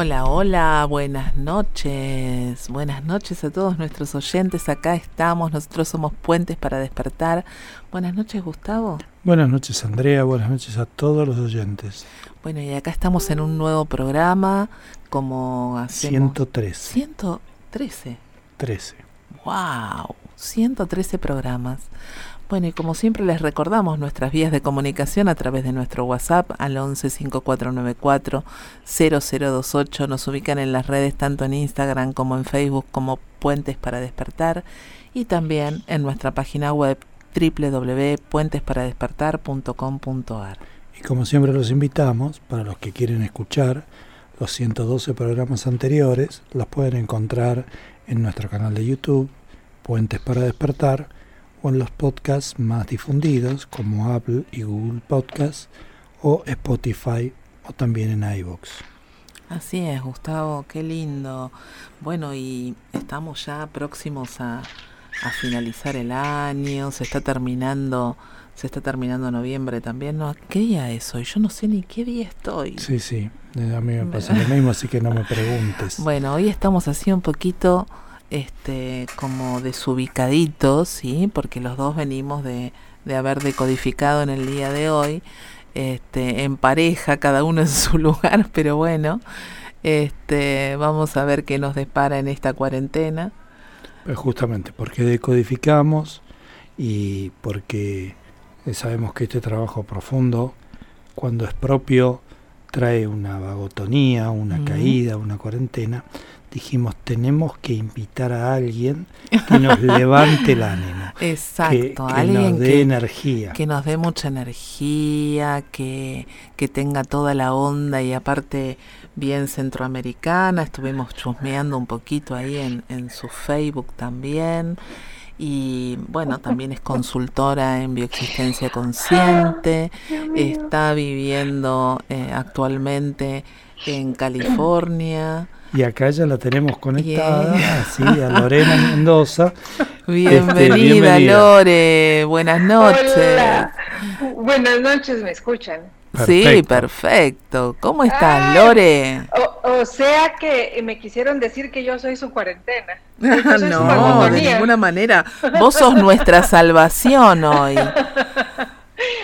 Hola, hola, buenas noches. Buenas noches a todos nuestros oyentes. Acá estamos, nosotros somos Puentes para Despertar. Buenas noches, Gustavo. Buenas noches, Andrea. Buenas noches a todos los oyentes. Bueno, y acá estamos en un nuevo programa, como hacemos... 113. 113. 13. ¡Wow! 113 programas. Bueno, y como siempre les recordamos nuestras vías de comunicación a través de nuestro WhatsApp al 11 5494 0028. Nos ubican en las redes tanto en Instagram como en Facebook como Puentes para Despertar y también en nuestra página web www.puentesparadespertar.com.ar. Y como siempre los invitamos, para los que quieren escuchar los 112 programas anteriores, los pueden encontrar en nuestro canal de YouTube, Puentes para Despertar, o en los podcasts más difundidos como Apple y Google Podcasts o Spotify o también en iVoox. Así es, Gustavo, qué lindo. Bueno, y estamos ya próximos a, a finalizar el año, se está terminando se está terminando noviembre también, ¿no? ¿Qué día es hoy? Yo no sé ni qué día estoy. Sí, sí, a mí me pasa lo mismo, así que no me preguntes. Bueno, hoy estamos así un poquito este como desubicaditos, ¿sí? Porque los dos venimos de, de haber decodificado en el día de hoy, este, en pareja, cada uno en su lugar, pero bueno, este, vamos a ver qué nos depara en esta cuarentena. Pues justamente, porque decodificamos y porque sabemos que este trabajo profundo, cuando es propio, trae una vagotonía, una caída, una cuarentena, dijimos, tenemos que invitar a alguien que nos levante el ánimo. Exacto, que, alguien nos dé energía. Que nos dé mucha energía, que, que tenga toda la onda y aparte bien centroamericana. Estuvimos chusmeando un poquito ahí en, en su Facebook también y bueno, también es consultora en bioexistencia consciente, está viviendo eh, actualmente en California. Y acá ya la tenemos conectada, así, a Lorena Mendoza. Bienvenida, este, Lore, buenas noches. Buenas noches, ¿me escuchan? Sí, perfecto. ¿Cómo estás, Lore? O, sea que me quisieron decir que yo soy su cuarentena. no, de ninguna manera. Vos sos nuestra salvación hoy.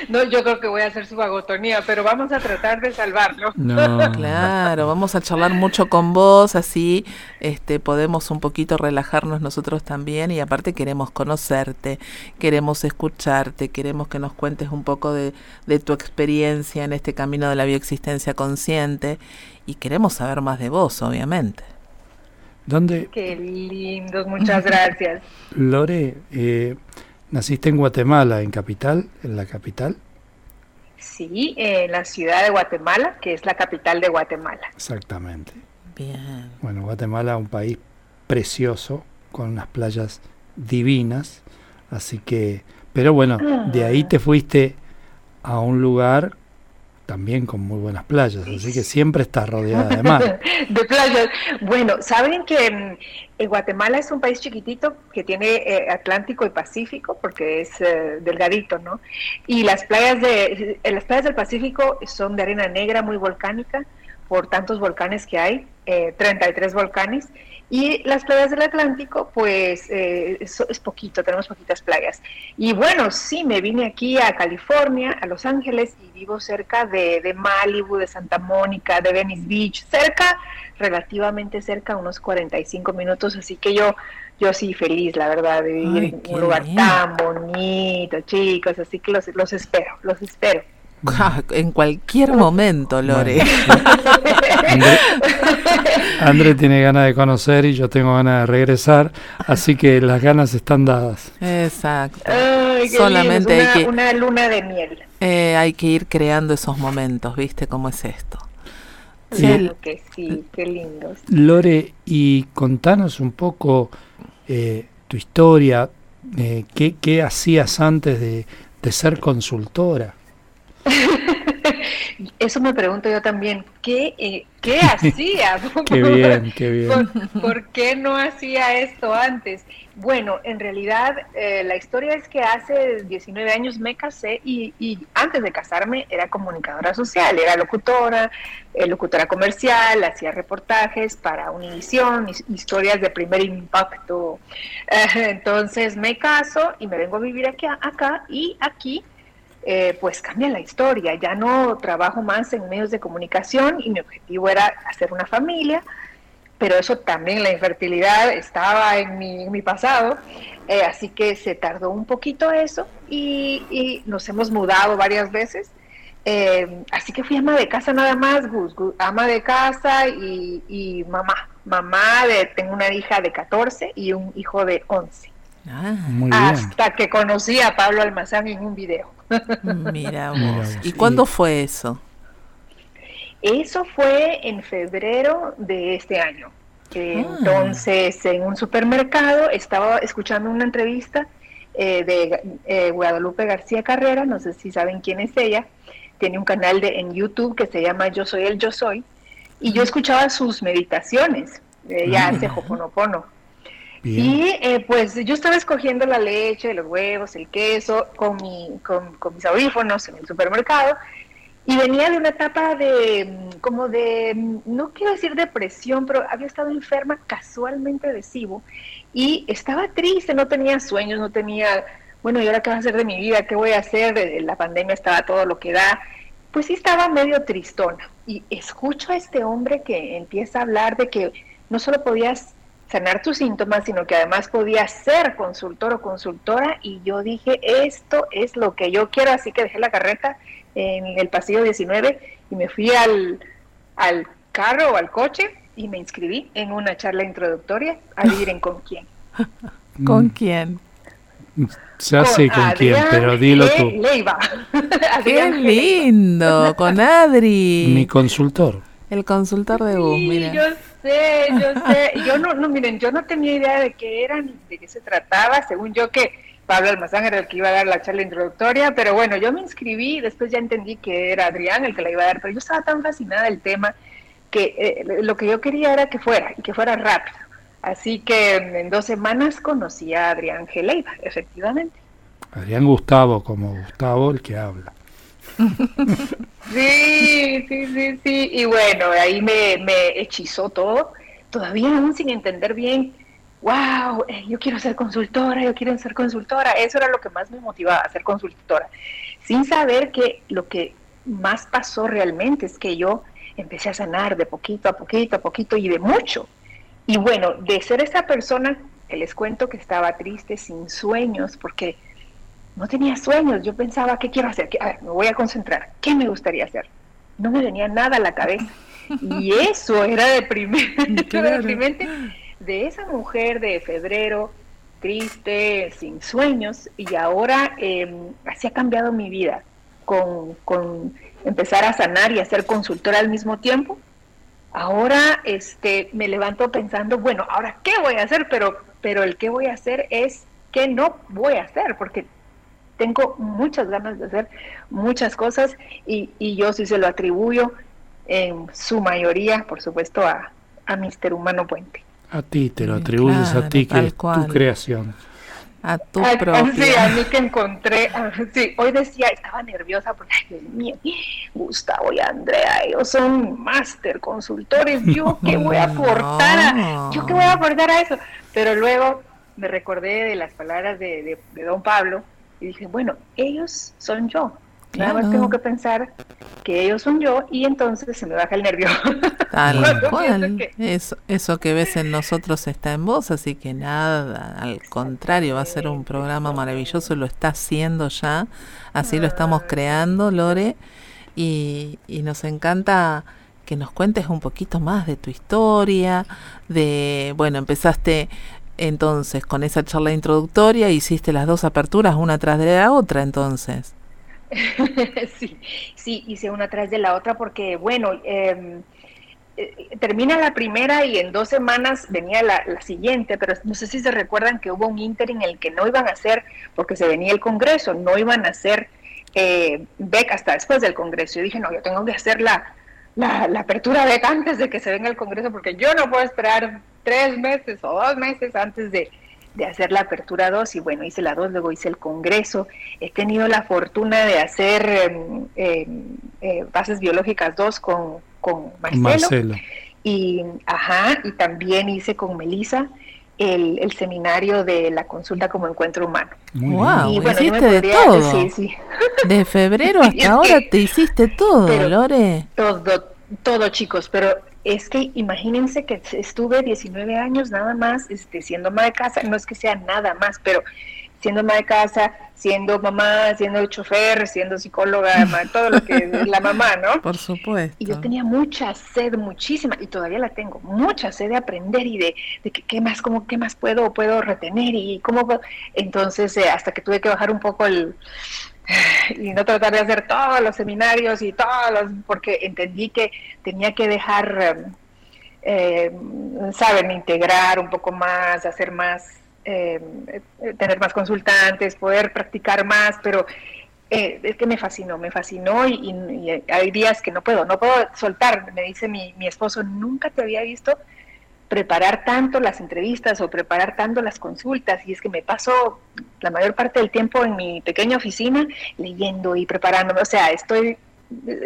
No, yo creo que voy a hacer su agotonía, pero vamos a tratar de salvarlo. No. Claro, vamos a charlar mucho con vos, así este, podemos un poquito relajarnos nosotros también y aparte queremos conocerte, queremos escucharte, queremos que nos cuentes un poco de, de tu experiencia en este camino de la bioexistencia consciente y queremos saber más de vos, obviamente. ¿Dónde? Qué lindos, muchas gracias. Lore, eh, ¿Naciste en Guatemala, en capital, en la capital? Sí, en la ciudad de Guatemala, que es la capital de Guatemala. Exactamente. Bien. Bueno, Guatemala, un país precioso, con unas playas divinas, así que, pero bueno, de ahí te fuiste a un lugar también con muy buenas playas, así que siempre estás rodeada de mar. de playas. Bueno, saben que mm, Guatemala es un país chiquitito que tiene eh, Atlántico y Pacífico, porque es eh, delgadito, ¿no? Y las playas de eh, las playas del Pacífico son de arena negra, muy volcánica, por tantos volcanes que hay, 33 volcanes y las playas del Atlántico, pues eh, es, poquito, tenemos poquitas playas. Y bueno, sí, me vine aquí a California, a Los Ángeles, y vivo cerca de, de Malibu, de Santa Mónica, de Venice Beach, cerca, relativamente cerca, unos 45 minutos, así que yo yo sí feliz, la verdad, de vivir en un lugar tan bonito, chicos, así que los, los espero, los espero. En cualquier momento, Lore. André, tiene ganas de conocer y yo tengo ganas de regresar, así que las ganas están dadas. Exacto. Solamente una, hay que una luna de miel. Eh, hay que ir creando esos momentos, ¿viste cómo es esto? Claro que sí, qué lindos. Lore, y contanos un poco eh, tu historia, eh, ¿qué, hacías antes de ser consultora? Eso me pregunto yo también, ¿qué, eh, ¿qué hacía? qué bien, qué bien. ¿Por, qué no hacía esto antes? Bueno, en realidad eh, la historia es que hace 19 años me casé y, antes de casarme era comunicadora social, era locutora, eh, locutora comercial, hacía reportajes para Univisión, historias de primer impacto. entonces me caso y me vengo a vivir aquí, acá y aquí eh, pues cambia la historia. Ya no trabajo más en medios de comunicación y mi objetivo era hacer una familia, pero eso también, la infertilidad estaba en mi, pasado, eh, así que se tardó un poquito eso y, nos hemos mudado varias veces. Eh, así que fui ama de casa nada más, Gus, ama de casa y, mamá. Mamá, de, tengo una hija de 14 y un hijo de 11. Ah, hasta que conocí a Pablo Almazán en un video. Mira vos. ¿Y cuándo fue eso? Eso fue en febrero de este año. Ah. Entonces, en un supermercado estaba escuchando una entrevista eh, de eh, Guadalupe García Carrera, no sé si saben quién es ella, tiene un canal de, en YouTube que se llama Yo Soy el Yo Soy, y yo escuchaba sus meditaciones, ella hace Hoponopono. Y eh, pues yo estaba escogiendo la leche, los huevos, el queso con, mi, con, mis audífonos en el supermercado y venía de una etapa de mm, como de, mm, no quiero decir depresión, pero había estado enferma casualmente de SIBO y estaba triste, no tenía sueños, no tenía, bueno, ¿y ahora qué va a hacer de mi vida? ¿Qué voy a hacer? La pandemia estaba todo lo que da. Pues sí estaba medio tristona y escucho a este hombre que empieza a hablar de que no solo podías sanar tus síntomas, sino que además podía ser consultor o consultora y yo dije, esto es lo que yo quiero, así que dejé la carreta en el pasillo 19 y me fui al, al carro o al coche y me inscribí en una charla introductoria, adivinen con quién. ¿Con quién? Ya sé con quién, pero dilo tú. Leiva. Qué lindo, con Adri. Mi consultor. El consultor de vos, mira. Yo sé, yo sé. Yo no, no, miren, yo no tenía idea de qué era ni de qué se trataba. Según yo que Pablo Almazán era el que iba a dar la charla introductoria, pero bueno, yo me inscribí y después ya entendí que era Adrián el que la iba a dar, pero yo estaba tan fascinada del tema que eh, lo que yo quería era que fuera y que fuera rápido. Así que en dos semanas conocí a Adrián Geleiva, efectivamente. Adrián Gustavo, como Gustavo el que habla. Sí, sí, sí, sí. Y bueno, ahí me, me hechizó todo, todavía aún sin entender bien, wow, eh, yo quiero ser consultora, yo quiero ser consultora. Eso era lo que más me motivaba ser consultora. Sin saber que lo que más pasó realmente es que yo empecé a sanar de poquito a poquito a poquito y de mucho. Y bueno, de ser esa persona que les cuento que estaba triste, sin sueños, porque no tenía sueños, yo pensaba, ¿qué quiero hacer? A ver, me voy a concentrar, ¿qué me gustaría hacer? No me venía nada a la cabeza. Y eso era deprimente, deprimente de esa mujer de febrero, triste, sin sueños, y ahora eh, así ha cambiado mi vida, con, con empezar a sanar y a ser consultora al mismo tiempo. Ahora este, me levanto pensando, bueno, ahora qué voy a hacer, pero, pero el qué voy a hacer es qué no voy a hacer, porque tengo muchas ganas de hacer muchas cosas y, y yo sí se lo atribuyo en su mayoría, por supuesto, a, a Mister Humano Puente. A ti, te lo atribuyes a ti, que es tu creación. A tu propia. Sí, a mí que encontré, sí, hoy decía, estaba nerviosa porque, ay, Dios mío, Gustavo y Andrea, ellos son máster consultores, yo qué voy a aportar a, yo qué voy a aportar a eso, pero luego me recordé de las palabras de, de don Pablo, y dije, bueno, ellos son yo. Nada más tengo que pensar que ellos son yo y entonces se me baja el nervio. Tal cual. Eso, eso que ves en nosotros está en vos, así que nada, al contrario, va a ser un programa maravilloso, lo está haciendo ya, así lo estamos creando, Lore, y, y nos encanta que nos cuentes un poquito más de tu historia, de, bueno, empezaste entonces, con esa charla introductoria hiciste las dos aperturas una tras de la otra, entonces. sí, sí, hice una tras de la otra porque, bueno, em, eh, termina la primera y en dos semanas venía la, siguiente, pero no sé si se recuerdan que hubo un inter en el que no iban a hacer, porque se venía el Congreso, no iban a hacer eh, BEC hasta después del Congreso. Yo dije, no, yo tengo que hacer la, la, la apertura BEC antes de que se venga el Congreso, porque yo no puedo esperar tres meses o dos meses antes de, de hacer la apertura 2 y bueno, hice la 2, luego hice el Congreso. He tenido la fortuna de hacer em, em, eh, bases biológicas 2 con, con Marcelo. Y, ajá, y también hice con Melisa el, el, seminario de la consulta como encuentro humano. wow, y, bueno, hiciste de todo. Sí, sí. De febrero hasta ahora te hiciste todo, Lore. Todo, todo chicos, pero es que imagínense que estuve 19 años nada más este, siendo ama de casa, no es que sea nada más, pero siendo ama de casa, siendo mamá, siendo chofer, siendo psicóloga, todo lo que es la mamá, ¿no? Por supuesto. Y yo tenía mucha sed, muchísima, y todavía la tengo, mucha sed de aprender y de, de qué más, cómo, qué más puedo, puedo retener y cómo puedo. Entonces, eh, hasta que tuve que bajar un poco el, y no tratar de hacer todos los seminarios y todos los, porque entendí que tenía que dejar, eh, saben, integrar un poco más, hacer más, eh, tener más consultantes, poder practicar más, pero eh, es que me fascinó, me fascinó y, y, hay días que no puedo, no puedo soltar, me dice mi, mi esposo, nunca te había visto preparar tanto las entrevistas o preparar tanto las consultas y es que me paso la mayor parte del tiempo en mi pequeña oficina leyendo y preparándome, o sea, estoy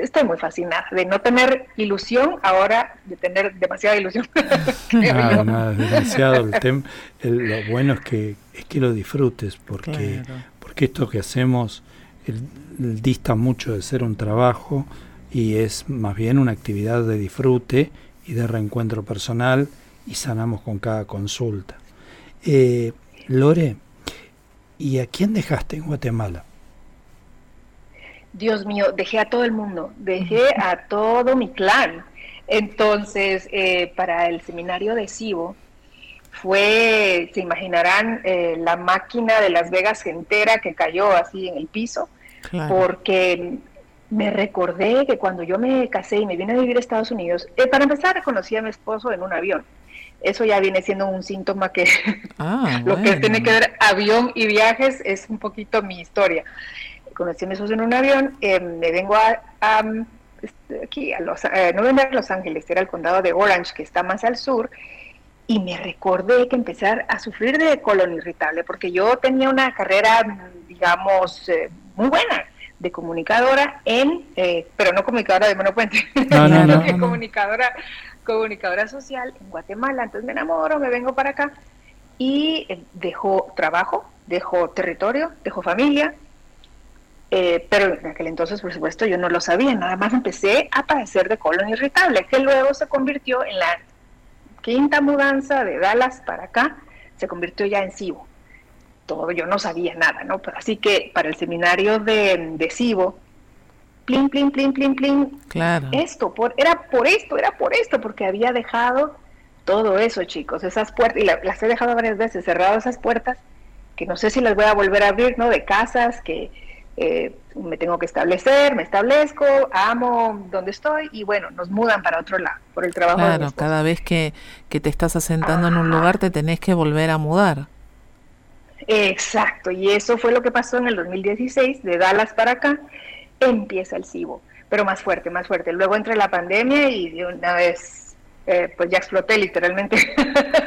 estoy muy fascinada de no tener ilusión ahora de tener demasiada ilusión. nada, nada, demasiado. El lo bueno es que es que lo disfrutes porque porque esto que hacemos dista mucho de ser un trabajo y es más bien una actividad de disfrute y de reencuentro personal y sanamos con cada consulta. Eh, Lore, ¿y a quién dejaste en Guatemala? Dios mío, dejé a todo el mundo, dejé a todo mi clan. Entonces, eh, para el seminario de Cibo, fue, se imaginarán, eh, la máquina de Las Vegas entera que cayó así en el piso, porque me recordé que cuando yo me casé y me vine a vivir a Estados Unidos, para empezar conocí a mi esposo en un avión eso ya viene siendo un síntoma que ah, lo que tiene que ver avión y viajes es un poquito mi historia. Conocí a mi en un avión, eh, me vengo a, este, aquí a Los, eh, no vengo a Los Ángeles, era el condado de Orange, que está más al sur, y me recordé que empezar a sufrir de colon irritable, porque yo tenía una carrera, digamos, eh, muy buena de comunicadora en, pero no comunicadora de monopuente, no, no, no, comunicadora comunicadora social en Guatemala, entonces me enamoro, me vengo para acá y eh, dejo trabajo, dejo territorio, dejo familia, eh, pero en aquel entonces, por supuesto, yo no lo sabía, nada más empecé a padecer de colon irritable, que luego se convirtió en la quinta mudanza de Dallas para acá, se convirtió ya en SIBO. Todo, yo no sabía nada, ¿no? así que para el seminario de, de SIBO, plin, plin, plin, plin, plin. Claro. Esto, por, era por esto, era por esto, porque había dejado todo eso, chicos, esas puertas, y las he dejado varias veces, cerrado esas puertas, que no sé si las voy a volver a abrir, ¿no? De casas, que eh, me tengo que establecer, me establezco, amo donde estoy, y bueno, nos mudan para otro lado, por el trabajo. Claro, cada vez que, que te estás asentando en un lugar te tenés que volver a mudar. Exacto, y eso fue lo que pasó en el 2016, de Dallas para acá empieza el SIBO, pero más fuerte, más fuerte. Luego entra la pandemia y de una vez, eh, pues ya exploté literalmente,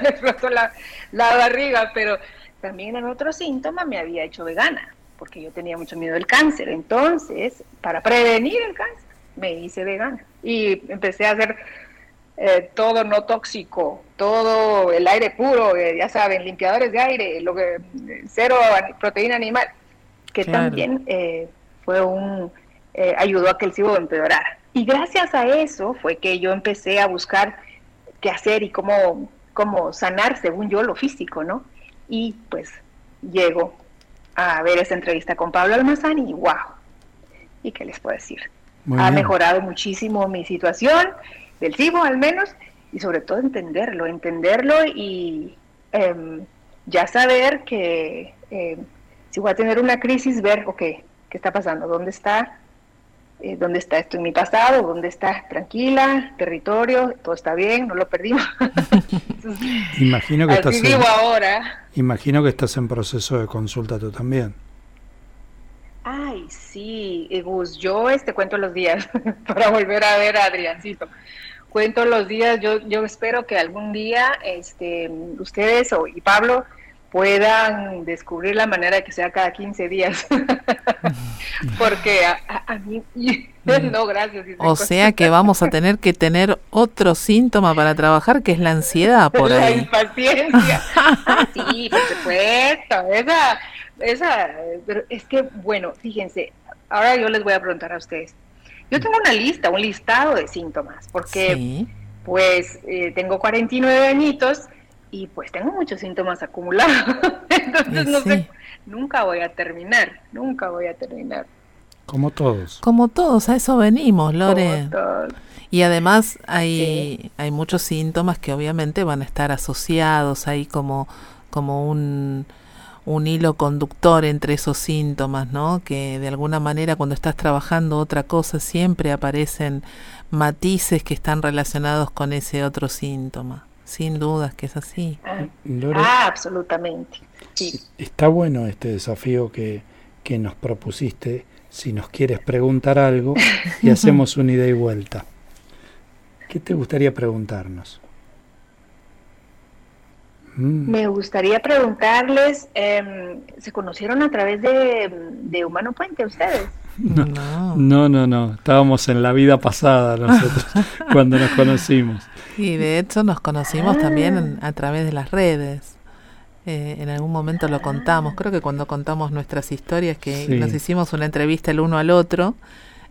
explotó la, la barriga, pero también en otro síntoma me había hecho vegana, porque yo tenía mucho miedo del cáncer. Entonces, para prevenir el cáncer, me hice vegana y empecé a hacer eh, todo no tóxico, todo el aire puro, eh, ya saben, limpiadores de aire, lo que cero proteína animal, que también fue un eh, ayudó a que el SIBO empeorara. Y gracias a eso fue que yo empecé a buscar qué hacer y cómo, cómo sanar, según yo, lo físico, ¿no? Y pues llego a ver esa entrevista con Pablo Almazán y wow, ¿y qué les puedo decir? ha mejorado muchísimo mi situación, del SIBO al menos, y sobre todo entenderlo, entenderlo y em, ya saber que eh, si voy a tener una crisis, ver, ok, ¿qué está pasando? ¿Dónde está eh, dónde está esto en mi pasado, dónde está tranquila, territorio, todo está bien, no lo perdimos. imagino que estás en, ahora. Imagino que estás en proceso de consulta tú también. Ay, sí, Gus, yo este cuento los días para volver a ver a Adriancito. Cuento los días, yo, yo espero que algún día este, ustedes o, y Pablo puedan descubrir la manera de que sea cada 15 días. Porque a, mí, no, gracias. O sea que vamos a tener que tener otro síntoma para trabajar, que es la ansiedad por ahí. La impaciencia. Ah, sí, por supuesto. Esa, esa, pero es que, bueno, fíjense, ahora yo les voy a preguntar a ustedes. Yo tengo una lista, un listado de síntomas, porque pues eh, tengo 49 añitos y pues tengo muchos síntomas acumulados. Entonces, no sé, nunca voy a terminar, nunca voy a terminar. Como todos. Como todos, a eso venimos, Lore. Y además hay, hay muchos síntomas que obviamente van a estar asociados ahí como, como un, un hilo conductor entre esos síntomas, ¿no? Que de alguna manera cuando estás trabajando otra cosa siempre aparecen matices que están relacionados con ese otro síntoma. Sin dudas que es así. Ah, ah absolutamente. Está bueno este desafío que, que nos propusiste. Si nos quieres preguntar algo y hacemos una ida y vuelta. ¿Qué te gustaría preguntarnos? Mm. Me gustaría preguntarles, em, ¿se conocieron a través de, de Humano Puente ustedes? No, no, no, no, Estábamos en la vida pasada nosotros cuando nos conocimos. Y de hecho nos conocimos también a través de las redes. Eh, en algún momento lo contamos, creo que cuando contamos nuestras historias, que nos hicimos una entrevista el uno al otro,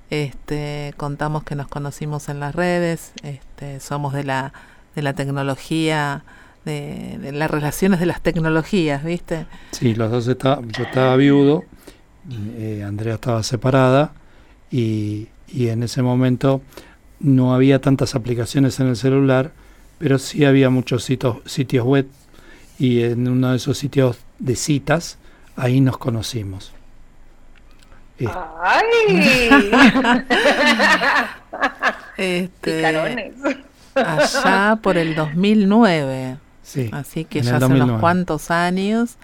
este, contamos que nos conocimos en las redes, este, somos de la, de la tecnología, de, las relaciones de las tecnologías, ¿viste? Sí, los dos está, yo estaba viudo eh, Andrea estaba separada y, en ese momento no había tantas aplicaciones en el celular, pero sí había muchos sitios, sitios web y en uno de esos sitios de citas, ahí nos conocimos. Eh. ¡Ay! este, allá por el 2009. Sí, Así que ya hace unos cuantos años.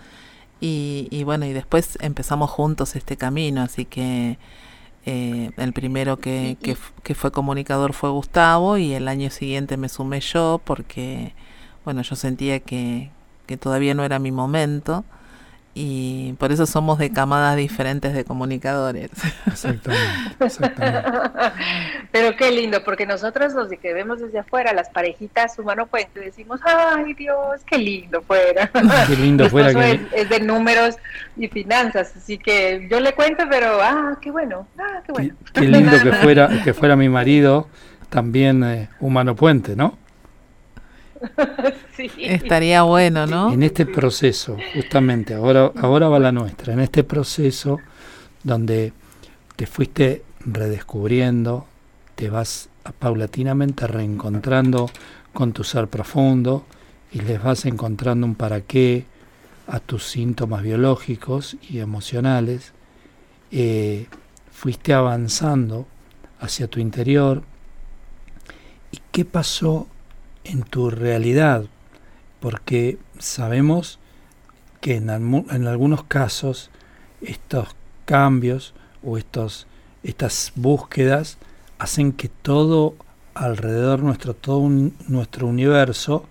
Y, bueno, y después empezamos juntos este camino, así que eh, el primero que, que, fue comunicador fue Gustavo y el año siguiente me sumé yo porque, bueno, yo sentía que, que todavía no era mi momento y por eso somos de camadas diferentes de comunicadores. Exactamente, exactamente. Pero qué lindo, porque nosotros los que vemos desde afuera, las parejitas humano puente, decimos, ay Dios, qué lindo fuera. Qué lindo fuera. es, de números y finanzas, así que yo le cuento, pero, ah, qué bueno, ah, qué bueno. Qué, lindo que fuera, que fuera mi marido también eh, humano puente, ¿no? Estaría bueno, ¿no? En este proceso, justamente, ahora, ahora va la nuestra, en este proceso donde te fuiste redescubriendo, te vas paulatinamente reencontrando con tu ser profundo y les vas encontrando un para qué a tus síntomas biológicos y emocionales, eh, fuiste avanzando hacia tu interior. ¿Y qué pasó en tu realidad, porque sabemos que en, algunos casos estos cambios o estos, estas búsquedas hacen que todo alrededor nuestro, todo nuestro universo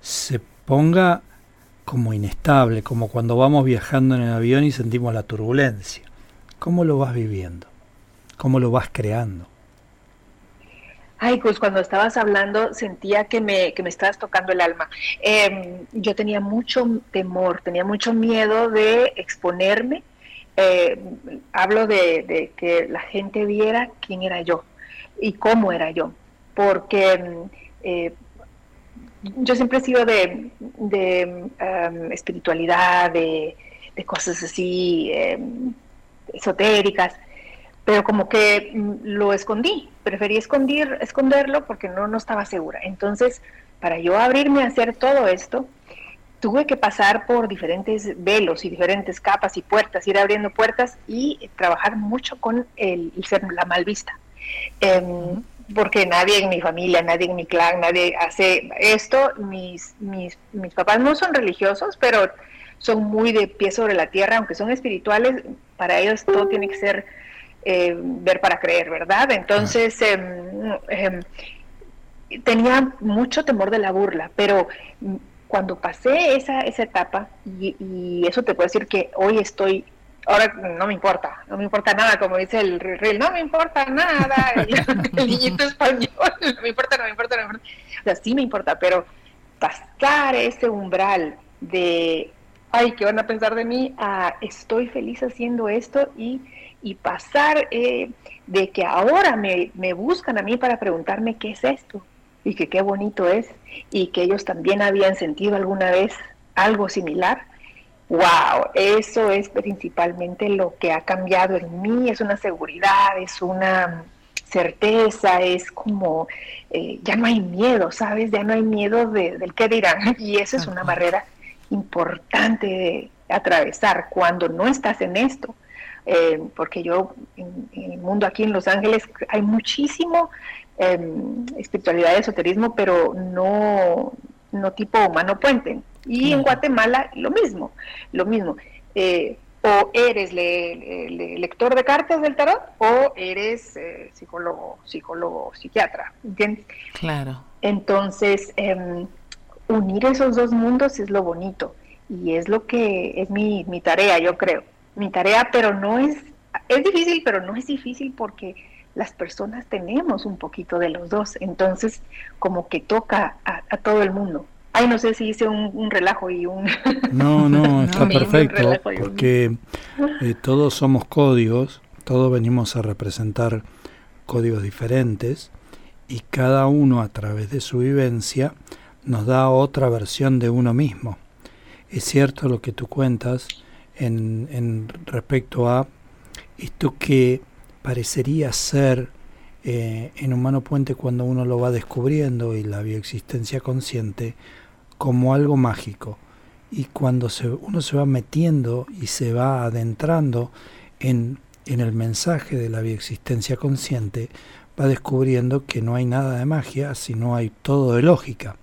se ponga como inestable, como cuando vamos viajando en el avión y sentimos la turbulencia. ¿Cómo lo vas viviendo? ¿Cómo lo vas creando? Ay, pues cuando estabas hablando sentía que me, que me estabas tocando el alma. Em, yo tenía mucho temor, tenía mucho miedo de exponerme. Eh, hablo de, que la gente viera quién era yo y cómo era yo, porque em, eh, yo siempre he sido de, em, espiritualidad, de, de, cosas así esotéricas pero como que mm, lo escondí, preferí esconder, esconderlo porque no, no estaba segura. Entonces, para yo abrirme a hacer todo esto, tuve que pasar por diferentes velos y diferentes capas y puertas, ir abriendo puertas y trabajar mucho con el, ser la mal vista. Em, porque nadie en mi familia, nadie en mi clan, nadie hace esto. Mis, mis, mis papás no son religiosos, pero son muy de pie sobre la tierra, aunque son espirituales, para ellos todo tiene que ser eh, ver para creer, ¿verdad? Entonces, em, em, tenía mucho temor de la burla, pero cuando pasé esa, esa etapa, y, eso te puedo decir que hoy estoy ahora no me importa, no me importa nada, como dice el rey, no me importa nada, el, niñito español, no me importa, no me importa, no me importa. O sea, sí me importa, pero pasar ese umbral de, ay, ¿qué van a pensar de mí? A, estoy feliz haciendo esto y, y pasar eh, de que ahora me, me buscan a mí para preguntarme qué es esto y que qué bonito es y que ellos también habían sentido alguna vez algo similar wow, eso es principalmente lo que ha cambiado en mí, es una seguridad, es una certeza, es como, eh, ya no hay miedo, ¿sabes? Ya no hay miedo del qué dirán. Y eso es una barrera importante de atravesar cuando no estás en esto. Eh, porque yo, en, el mundo aquí en Los Ángeles, hay muchísimo em, espiritualidad y esoterismo, pero no, no tipo humano puente. Y en Guatemala lo mismo, lo mismo. Eh, o eres lector de cartas del tarot o eres eh, psicólogo, psicólogo, psiquiatra, ¿entiendes? Claro. Entonces, em, unir esos dos mundos es lo bonito y es lo que es mi, mi tarea, yo creo. Mi tarea, pero no es, es difícil, pero no es difícil porque las personas tenemos un poquito de los dos, entonces como que toca a todo el mundo. Ay, no sé si hice un, relajo y un... No, no, está perfecto, porque eh, todos somos códigos, todos venimos a representar códigos diferentes y cada uno a través de su vivencia nos da otra versión de uno mismo. Es cierto lo que tú cuentas en, respecto a esto que parecería ser eh, en Humano Puente cuando uno lo va descubriendo y la bioexistencia consciente, como algo mágico. Y cuando se, uno se va metiendo y se va adentrando en, en el mensaje de la bioexistencia consciente, va descubriendo que no hay nada de magia, sino hay todo de lógica.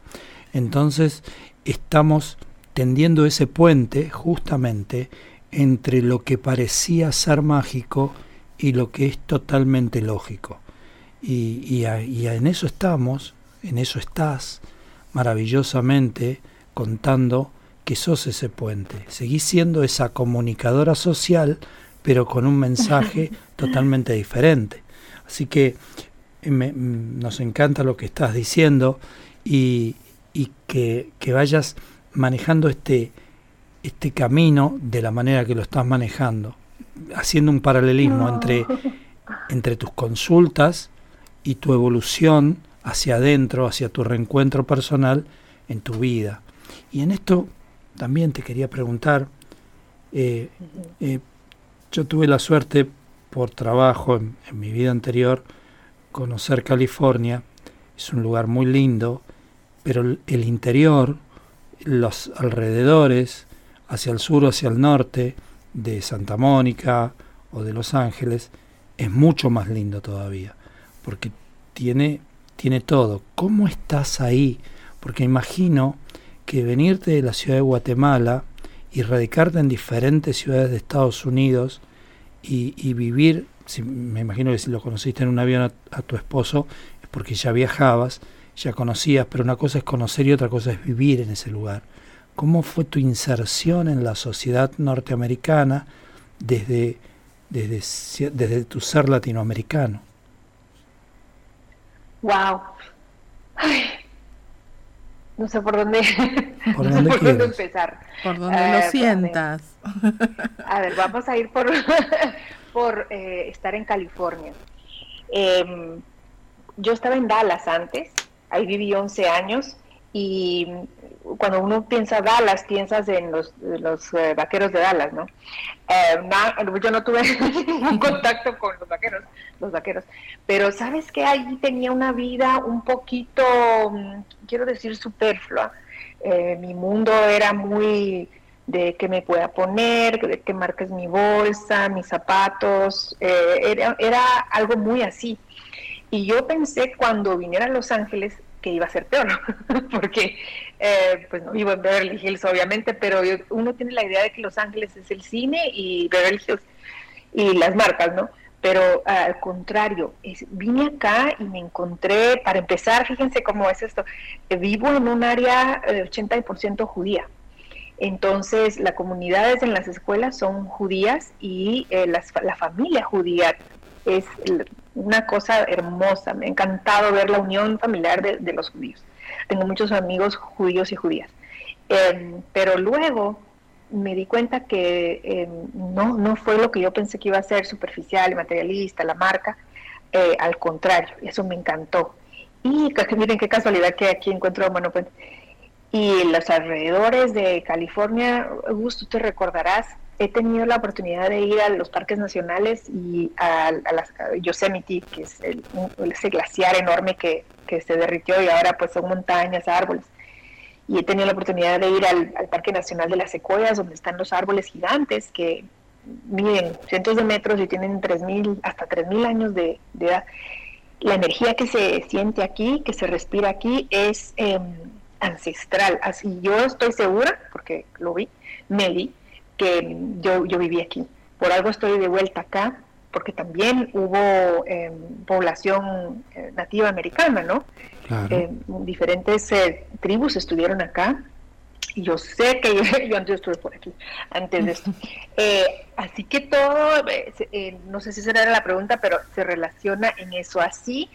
Entonces estamos tendiendo ese puente justamente entre lo que parecía ser mágico y lo que es totalmente lógico. Y, y, y en eso estamos, en eso estás, maravillosamente contando que sos ese puente. Seguís siendo esa comunicadora social, pero con un mensaje totalmente diferente. Así que eh, nos encanta lo que estás diciendo y, que, vayas manejando este, este camino de la manera que lo estás manejando, haciendo un paralelismo entre, entre tus consultas y tu evolución hacia adentro, hacia tu reencuentro personal en tu vida. Y en esto también te quería preguntar, eh, eh, yo tuve la suerte por trabajo en, mi vida anterior conocer California, es un lugar muy lindo, pero el, interior, los alrededores, hacia el sur o hacia el norte de Santa Mónica o de Los Ángeles, es mucho más lindo todavía, porque tiene tiene todo. ¿Cómo estás ahí? Porque imagino que venirte de la ciudad de Guatemala y radicarte en diferentes ciudades de Estados Unidos y, vivir, si, me imagino que si lo conociste en un avión a, tu esposo, es porque ya viajabas, ya conocías, pero una cosa es conocer y otra cosa es vivir en ese lugar. ¿Cómo fue tu inserción en la sociedad norteamericana desde, desde, desde tu ser latinoamericano? Wow. no sé por dónde, ¿Por dónde, empezar. Por donde lo eh, sientas. A ver, vamos a ir por, por eh, estar en California. Em, yo estaba en Dallas antes, ahí viví 11 años y cuando uno piensa Dallas, piensas en los, los eh, vaqueros de Dallas, ¿no? Eh, yo no tuve ningún contacto con los vaqueros, los vaqueros, pero sabes que allí tenía una vida un poquito, mm, quiero decir, superflua. Eh, mi mundo era muy de qué me pueda poner, de qué marca es mi bolsa, mis zapatos, era, era algo muy así. Y yo pensé cuando viniera a Los Ángeles que iba a ser peor, porque eh, pues no vivo en Beverly Hills obviamente, pero uno tiene la idea de que Los Ángeles es el cine y Beverly Hills y las marcas, ¿no? Pero al contrario, vine acá y me encontré, para empezar, fíjense cómo es esto, eh, vivo en un área 80% judía. Entonces, las comunidades en las escuelas son judías y eh, la familia judía es una cosa hermosa. Me ha encantado ver la unión familiar de, los judíos. Tengo muchos amigos judíos y judías. Em, pero luego me di cuenta que em, no, no fue lo que yo pensé que iba a ser superficial, materialista, la marca. Eh, al contrario, eso me encantó. Y miren qué casualidad que aquí encuentro a Mano Y los alrededores de California, Augusto, te recordarás, he tenido la oportunidad de ir a los parques nacionales y a, Yosemite, que es el, ese glaciar enorme que, se derritió y ahora pues son montañas, árboles. Y he tenido la oportunidad de ir al, Parque Nacional de las Secuoyas, donde están los árboles gigantes que miden cientos de metros y tienen 3.000, hasta 3.000 años de, edad. La energía que se siente aquí, que se respira aquí, es em, ancestral. Así yo estoy segura, porque lo vi, me vi, que yo, yo viví aquí. Por algo estoy de vuelta acá, porque también hubo em, población eh, nativa americana, ¿no? Em, diferentes eh, tribus estuvieron acá. Y yo sé que yo, antes estuve por aquí, antes de esto. Eh, así que todo, no sé si será la pregunta, pero se relaciona en eso así.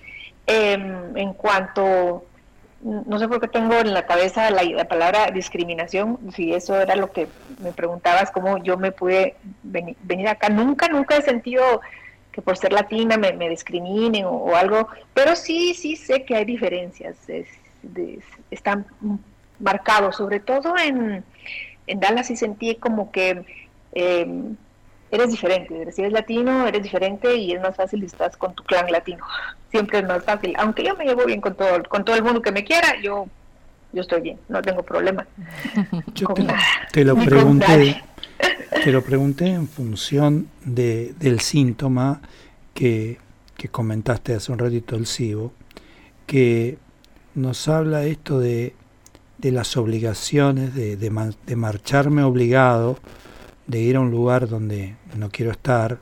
Em, en cuanto no sé por qué tengo en la cabeza la, palabra discriminación, si eso era lo que me preguntabas, cómo yo me pude venir, acá. Nunca, nunca he sentido que por ser latina me, discriminen o, algo, pero sí, sí sé que hay diferencias, están marcados, sobre todo en, en Dallas y sentí como que... Eh, eres diferente, si eres latino, eres diferente y es más fácil si estás con tu clan latino. Siempre es más fácil, aunque yo me llevo bien con todo, con todo el mundo que me quiera, yo yo estoy bien, no tengo problema. Yo te, lo pregunté, te lo pregunté en función de, del síntoma que, que comentaste hace un ratito el CIBO, que nos habla esto de, de las obligaciones, de, de, de marcharme obligado de ir a un lugar donde no quiero estar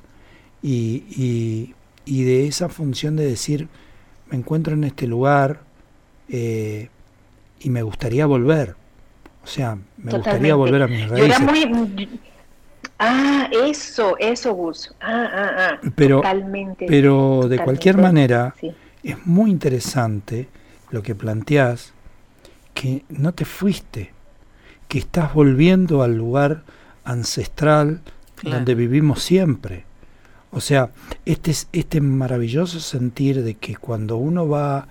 y, y, de esa función de decir, me encuentro en este lugar eh, y me gustaría volver. O sea, me gustaría volver a mis raíces. Ah, eso, eso, Gus. Ah, ah, ah. Pero, totalmente. Pero de cualquier manera, es muy interesante lo que planteás, que no te fuiste, que estás volviendo al lugar ancestral donde vivimos siempre. O sea, este, este maravilloso sentir de que cuando uno va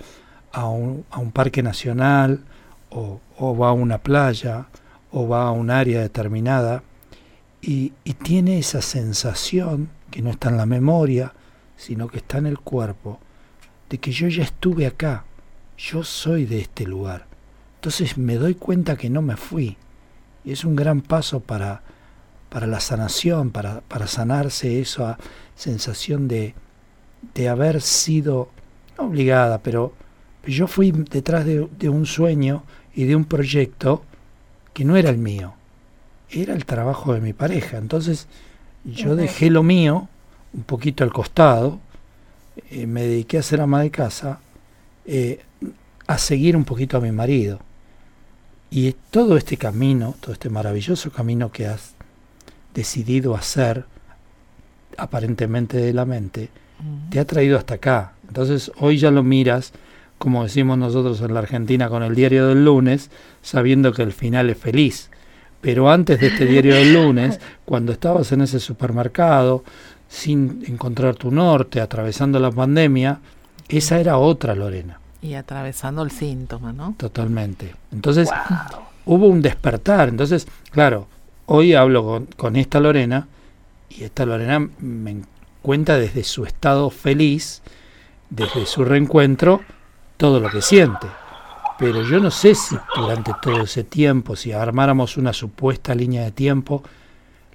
a un, a un parque nacional o, va a una playa o va a un área determinada y, y tiene esa sensación que no está en la memoria, sino que está en el cuerpo, de que yo ya estuve acá, yo soy de este lugar. Entonces me doy cuenta que no me fui. Y es un gran paso para, para la sanación, para, para sanarse esa sensación de, de haber sido, no obligada, pero yo fui detrás de, un sueño y de un proyecto que no era el mío, era el trabajo de mi pareja. Entonces yo dejé lo mío un poquito al costado, eh, me dediqué a ser ama de casa, eh, a seguir un poquito a mi marido. Y todo este camino, todo este maravilloso camino que has decidido hacer, aparentemente de la mente, te ha traído hasta acá. Entonces hoy ya lo miras, como decimos nosotros en la Argentina con el diario del lunes, sabiendo que el final es feliz. Pero antes de este diario del lunes, cuando estabas en ese supermercado, sin encontrar tu norte, atravesando la pandemia, esa era otra Lorena. Y atravesando el síntoma, ¿no? Totalmente. Entonces, hubo un despertar. Entonces, claro, Hoy hablo con, esta Lorena y esta Lorena me cuenta desde su estado feliz, desde su reencuentro, todo lo que siente. Pero yo no sé si durante todo ese tiempo, si armáramos una supuesta línea de tiempo,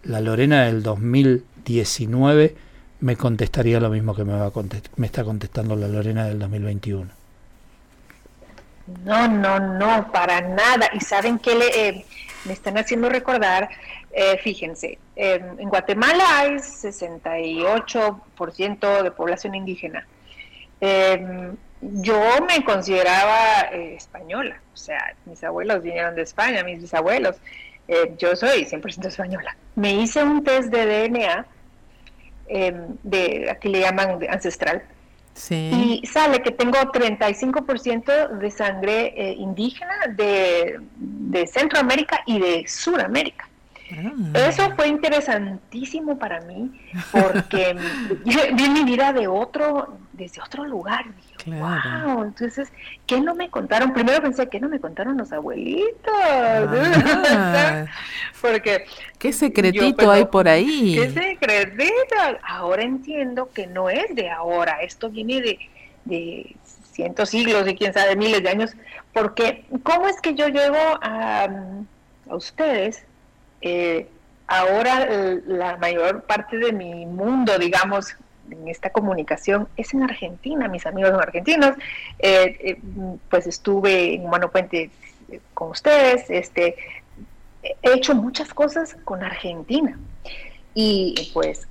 la Lorena del 2019 me contestaría lo mismo que me, va me está contestando la Lorena del 2021. No, no, no, para nada. Y saben que le, eh, me están haciendo recordar, eh, fíjense, en Guatemala hay 68% de población indígena. Em, yo me consideraba eh, española, o sea, mis abuelos vinieron de España, mis bisabuelos. yo soy 100% española. Me hice un test de DNA, em, de aquí le llaman ancestral, y sale que tengo 35% de sangre eh, indígena de, Centroamérica y de Sudamérica. Ah. Eso fue interesantísimo para mí porque vi mi vida de otro, desde otro lugar. Wow, entonces, ¿qué no me contaron? Primero pensé, ¿qué no me contaron los abuelitos? Ah. Porque... ¿Qué secretito hay por ahí? ¿Qué secretito? Ahora entiendo que no es de ahora, esto viene de, de cientos siglos y quién sabe, miles de años, porque ¿cómo es que yo llego a, a ustedes? Eh, ahora la mayor parte de mi mundo, digamos, en esta comunicación es en Argentina, mis amigos son argentinos, eh, eh, pues estuve en Humano Puente con ustedes, este, he hecho muchas cosas con Argentina. Y pues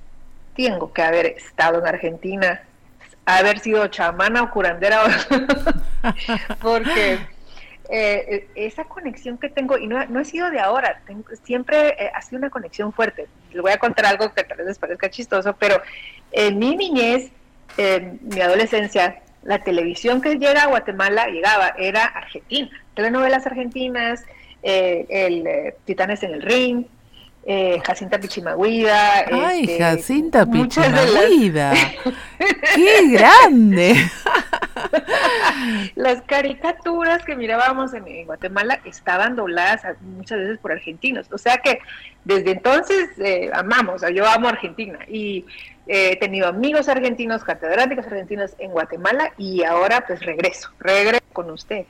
tengo que haber estado en Argentina, haber sido chamana o curandera, porque eh, esa conexión que tengo, y no, no he sido de ahora, siempre ha sido una conexión fuerte. Les voy a contar algo que tal vez les parezca chistoso, pero en mi niñez, en mi adolescencia, la televisión que llega a Guatemala llegaba, era argentina, telenovelas argentinas, eh, el eh, Titanes en el Ring, eh, Jacinta Pichimaguida. Ay, este, Jacinta Pichimaguida. ¡Qué grande! las caricaturas que mirábamos en, Guatemala estaban dobladas muchas veces por argentinos. O sea que desde entonces eh, amamos, yo amo Argentina y he tenido amigos argentinos, catedráticos argentinos en Guatemala y ahora pues regreso, regreso con ustedes.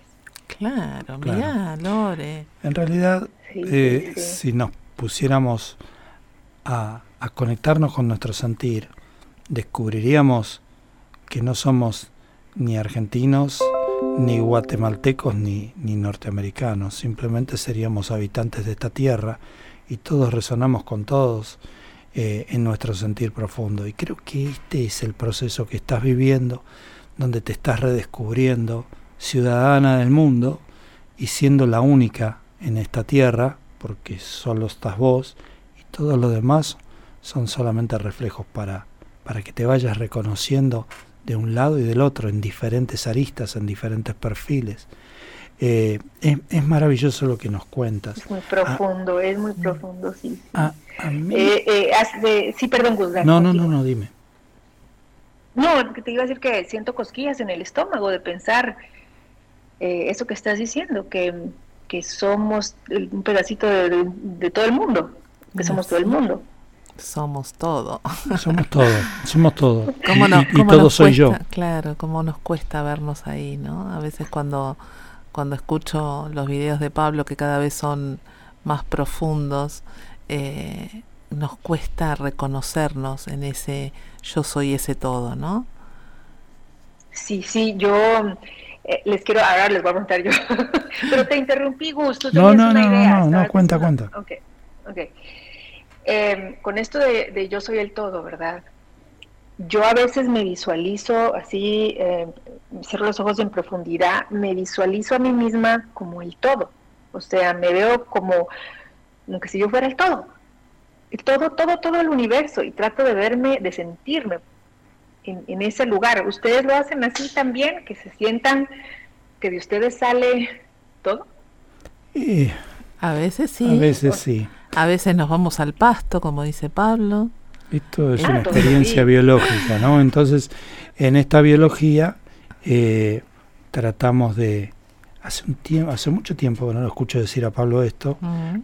Claro, mira, Lore. En realidad, eh, si nos pusiéramos a, a conectarnos con nuestro sentir, descubriríamos que no somos ni argentinos, ni guatemaltecos, ni, ni norteamericanos. Simplemente seríamos habitantes de esta tierra y todos resonamos con todos eh, en nuestro sentir profundo. Y creo que este es el proceso que estás viviendo, donde te estás redescubriendo ciudadana del mundo y siendo la única en esta tierra, porque solo estás vos y todos los demás son solamente reflejos para, para que te vayas reconociendo de un lado y del otro, en diferentes aristas, en diferentes perfiles. Eh, es, maravilloso lo que nos cuentas. Es muy profundo, es muy profundo, sí. Eh, eh, sí, perdón, Guzmán. No, no, no, no, dime. No, te iba a decir que siento cosquillas en el estómago de pensar eso que estás diciendo, que, que somos un pedacito de, todo el mundo, que somos todo el mundo somos todo. Somos todo, somos todo. y, todo soy yo. Claro, como nos cuesta vernos ahí, ¿no? A veces cuando, cuando escucho los videos de Pablo que cada vez son más profundos, eh, nos cuesta reconocernos en ese yo soy ese todo, ¿no? Sí, sí, yo eh, les quiero, ahora les voy a contar yo, pero te interrumpí, Gusto. No, no, no, no, no, cuenta, cuenta. Ok, ok. Em, con esto de, yo soy el todo, ¿verdad? Yo a veces me visualizo así, eh, cierro los ojos en profundidad, me visualizo a mí misma como el todo. O sea, me veo como, como que si yo fuera el todo. El todo, todo, todo el universo. Y trato de verme, de sentirme en, ese lugar. ¿Ustedes lo hacen así también? ¿Que se sientan que de ustedes sale todo? a veces sí. A veces sí. A veces nos vamos al pasto, como dice Pablo. Esto es una experiencia biológica, ¿no? Entonces, en esta biología eh, tratamos de hace un tiempo, hace mucho tiempo, no lo escucho decir a Pablo esto,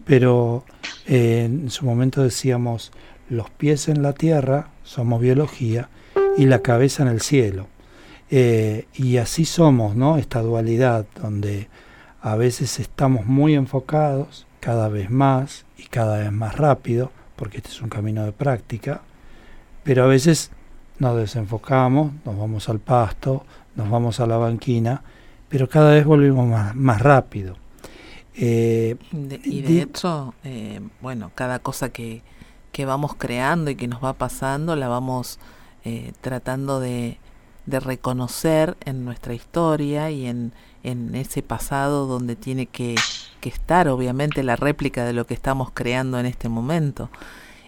pero eh, en su momento decíamos los pies en la tierra somos biología y la cabeza en el cielo. Eh, y así somos, ¿no? Esta dualidad donde a veces estamos muy enfocados cada vez más y cada vez más rápido, porque este es un camino de práctica, pero a veces nos desenfocamos, nos vamos al pasto, nos vamos a la banquina, pero cada vez volvemos más, más rápido. Eh, y de, hecho, eh, bueno, cada cosa que, que, vamos creando y que nos va pasando, la vamos eh, tratando de, de, reconocer en nuestra historia y en, en ese pasado donde tiene que, que estar, obviamente, la réplica de lo que estamos creando en este momento.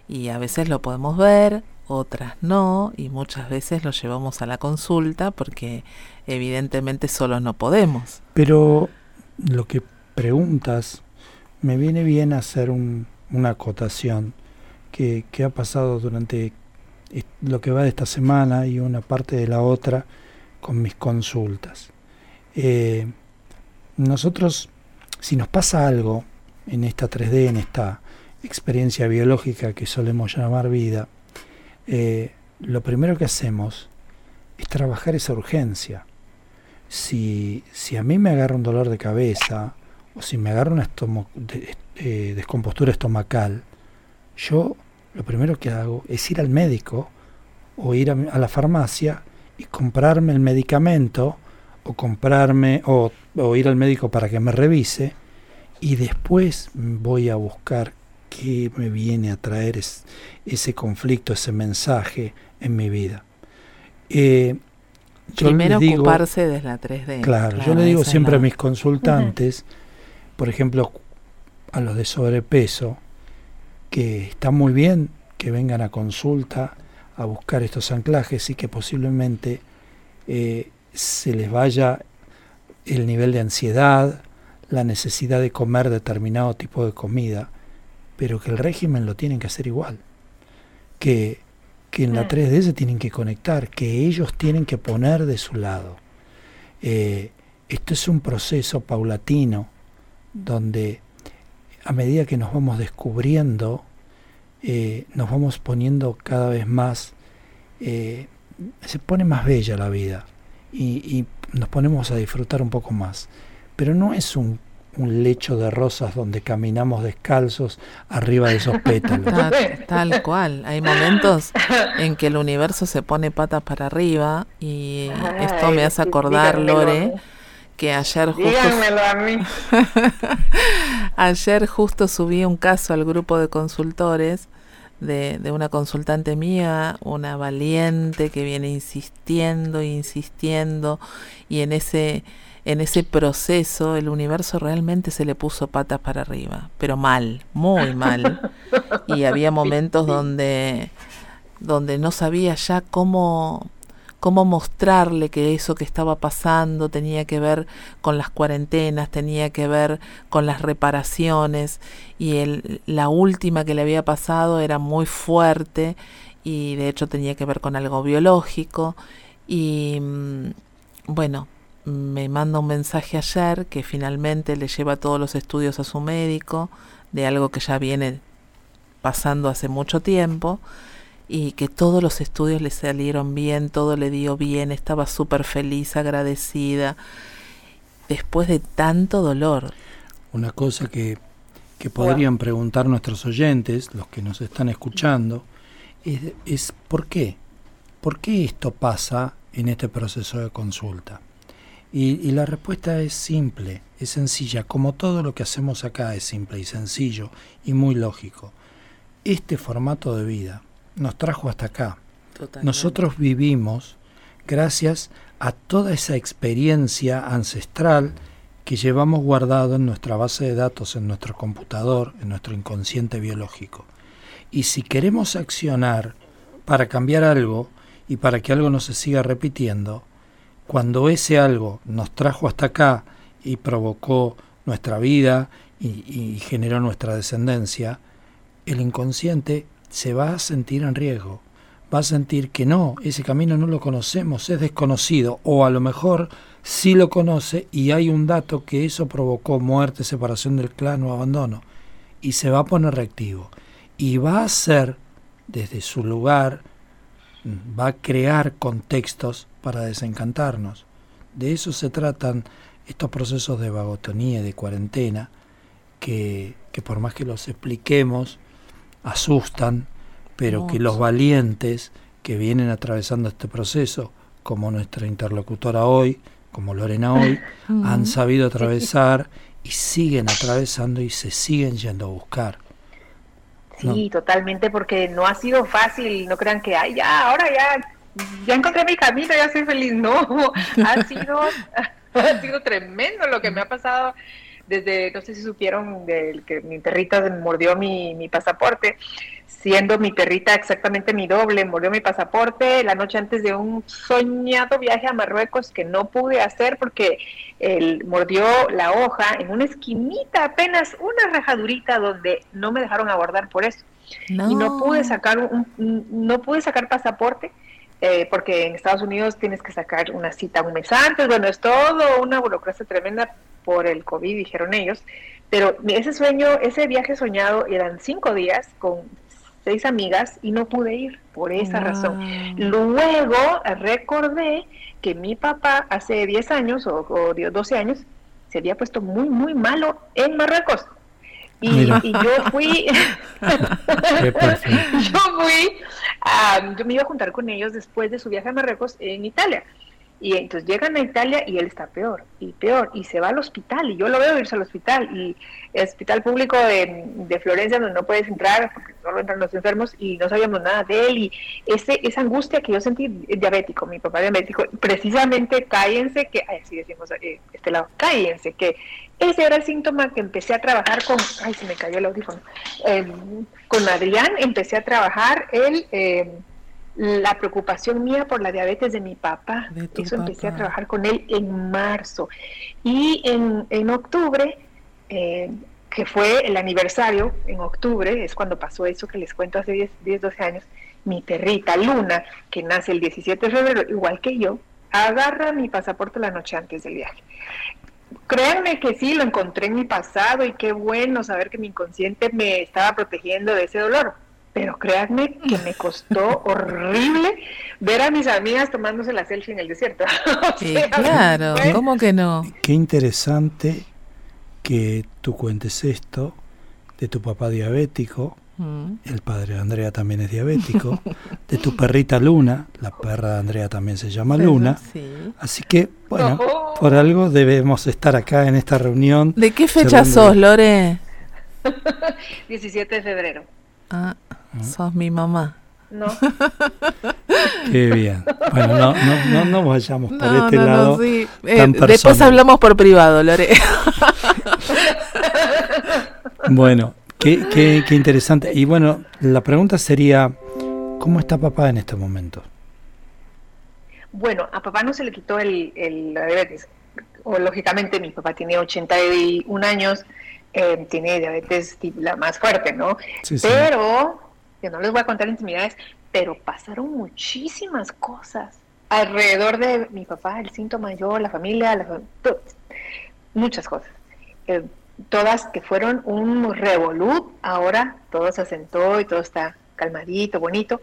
Y a veces lo podemos ver, otras no, y muchas veces lo llevamos a la consulta porque evidentemente solo no podemos. Pero lo que preguntas, me viene bien hacer una acotación que, ha pasado durante lo que va de esta semana y una parte de la otra con mis consultas. Eh, nosotros, si nos pasa algo en esta 3D, en esta experiencia biológica que solemos llamar vida, eh, lo primero que hacemos es trabajar esa urgencia. Si, si a mí me agarra un dolor de cabeza, o si me agarro una eh, descompostura estomacal, yo lo primero que hago es ir al médico o ir a, la farmacia y comprarme el medicamento o comprarme o, ir al médico para que me revise y después voy a buscar qué me viene a traer ese conflicto, ese mensaje en mi vida. Eh, Primero ocuparse de la 3D. Claro, yo le digo siempre a mis consultantes, por ejemplo, a los de sobrepeso, que está muy bien que vengan a consulta a buscar estos anclajes y que posiblemente eh, se les vaya el nivel de ansiedad, la necesidad de comer determinado tipo de comida, pero que el régimen lo tienen que hacer igual, que, que en la 3D mm. se tienen que conectar, que ellos tienen que poner de su lado. Eh, esto es un proceso paulatino, donde a medida que nos vamos descubriendo, eh, nos vamos poniendo cada vez más, eh, se pone más bella la vida y, nos ponemos a disfrutar un poco más. Pero no es un, lecho de rosas donde caminamos descalzos arriba de esos pétalos. Tal, cual. Hay momentos en que el universo se pone patas para arriba y esto me hace acordar, Lore que ayer justo a mí. ayer justo subí un caso al grupo de consultores de, de, una consultante mía, una valiente que viene insistiendo, insistiendo y en ese en ese proceso el universo realmente se le puso patas para arriba, pero mal, muy mal. Y había momentos donde donde no sabía ya cómo cómo mostrarle que eso que estaba pasando tenía que ver con las cuarentenas, tenía que ver con las reparaciones y el, la última que le había pasado era muy fuerte y de hecho tenía que ver con algo biológico y mm, bueno, me manda un mensaje ayer que finalmente le lleva todos los estudios a su médico de algo que ya viene pasando hace mucho tiempo y que todos los estudios le salieron bien, todo le dio bien, estaba súper feliz, agradecida, después de tanto dolor. Una cosa que, que podrían preguntar nuestros oyentes, los que nos están escuchando, es, es ¿por qué? ¿Por qué esto pasa en este proceso de consulta? Y, y, la respuesta es simple, es sencilla, como todo lo que hacemos acá es simple y sencillo y muy lógico. Este formato de vida, nos trajo hasta acá. Nosotros vivimos gracias a toda esa experiencia ancestral que llevamos guardado en nuestra base de datos, en nuestro computador, en nuestro inconsciente biológico. Y si queremos accionar para cambiar algo y para que algo no se siga repitiendo, cuando ese algo nos trajo hasta acá y provocó nuestra vida y, y generó nuestra descendencia, el inconsciente se va a sentir en riesgo, va a sentir que no, ese camino no lo conocemos, es desconocido, o a lo mejor sí lo conoce y hay un dato que eso provocó muerte, separación del clan o abandono, y se va a poner reactivo, y va a hacer desde su lugar, va a crear contextos para desencantarnos. De eso se tratan estos procesos de vagotonía de cuarentena, que, que por más que los expliquemos, asustan, pero que los valientes que vienen atravesando este proceso, como nuestra interlocutora hoy, como Lorena hoy, han sabido atravesar y siguen atravesando y se siguen yendo a buscar. Sí, totalmente, porque no ha sido fácil, no crean que, ay, ya, ahora ya, ya encontré mi camino, ya soy feliz. No, ha sido, ha sido tremendo lo que me ha pasado desde, no sé si supieron, del que mi perrita mordió mi, mi pasaporte, siendo mi perrita exactamente mi doble, mordió mi pasaporte la noche antes de un soñado viaje a Marruecos que no pude hacer porque él mordió la hoja en una esquinita, apenas una rajadurita donde no me dejaron abordar por eso. Y no pude sacar un, no pude sacar pasaporte. Eh, porque en Estados Unidos tienes que sacar una cita un mes antes, bueno, es todo una burocracia tremenda por el COVID, dijeron ellos, pero ese sueño, ese viaje soñado eran cinco días con seis amigas y no pude ir por esa razón. Luego recordé que mi papá hace 10 años o, o 12 años se había puesto muy, muy malo en Marruecos. Y, yo fui, yo fui, yo me iba a juntar con ellos después de su viaje a Marruecos en Italia. Y entonces llegan a Italia y él está peor y peor y se va al hospital y yo lo veo irse al hospital y el hospital público de, de, Florencia donde no puedes entrar porque solo entran los enfermos y no sabíamos nada de él y ese, esa angustia que yo sentí diabético, mi papá diabético, precisamente cállense que, así decimos eh, este lado, cállense que ese era el síntoma que empecé a trabajar con, ay se me cayó el audífono, em, con Adrián empecé a trabajar él... Eh, la preocupación mía por la diabetes de mi papá. Eso empecé a trabajar con él en marzo. Y en, en octubre, eh, que fue el aniversario, en octubre, es cuando pasó eso que les cuento hace 10, 10, 12 años, mi perrita Luna, que nace el 17 de febrero, igual que yo, agarra mi pasaporte la noche antes del viaje. Créanme que sí, lo encontré en mi pasado y qué bueno saber que mi inconsciente me estaba protegiendo de ese dolor pero créanme que me costó horrible ver a mis amigas tomándose la selfie en el desierto. claro, ¿cómo que no? Qué interesante que tú cuentes esto de tu papá diabético, mm. el padre de Andrea también es diabético, de tu perrita Luna, la perra de Andrea también se llama Luna, así que, bueno, por algo debemos estar acá en esta reunión. ¿De qué fecha sos, Lore? 17 de febrero. Ah, sos mi mamá. No. Qué bien. Bueno, no, no, no, no vayamos por este lado. Eh, después hablamos por privado, Lore. bueno, qué, qué, qué interesante. Y bueno, la pregunta sería, ¿cómo está papá en este momento? Bueno, a papá no se le quitó el, el la diabetes. O, lógicamente, mi papá tiene 81 años, eh, tiene diabetes la más fuerte, ¿no? Pero que no les voy a contar intimidades, pero pasaron muchísimas cosas alrededor de mi papá, el síntoma, yo, la familia, muchas cosas. Eh, todas que fueron un revolut, ahora todo se asentó y todo está calmadito, bonito,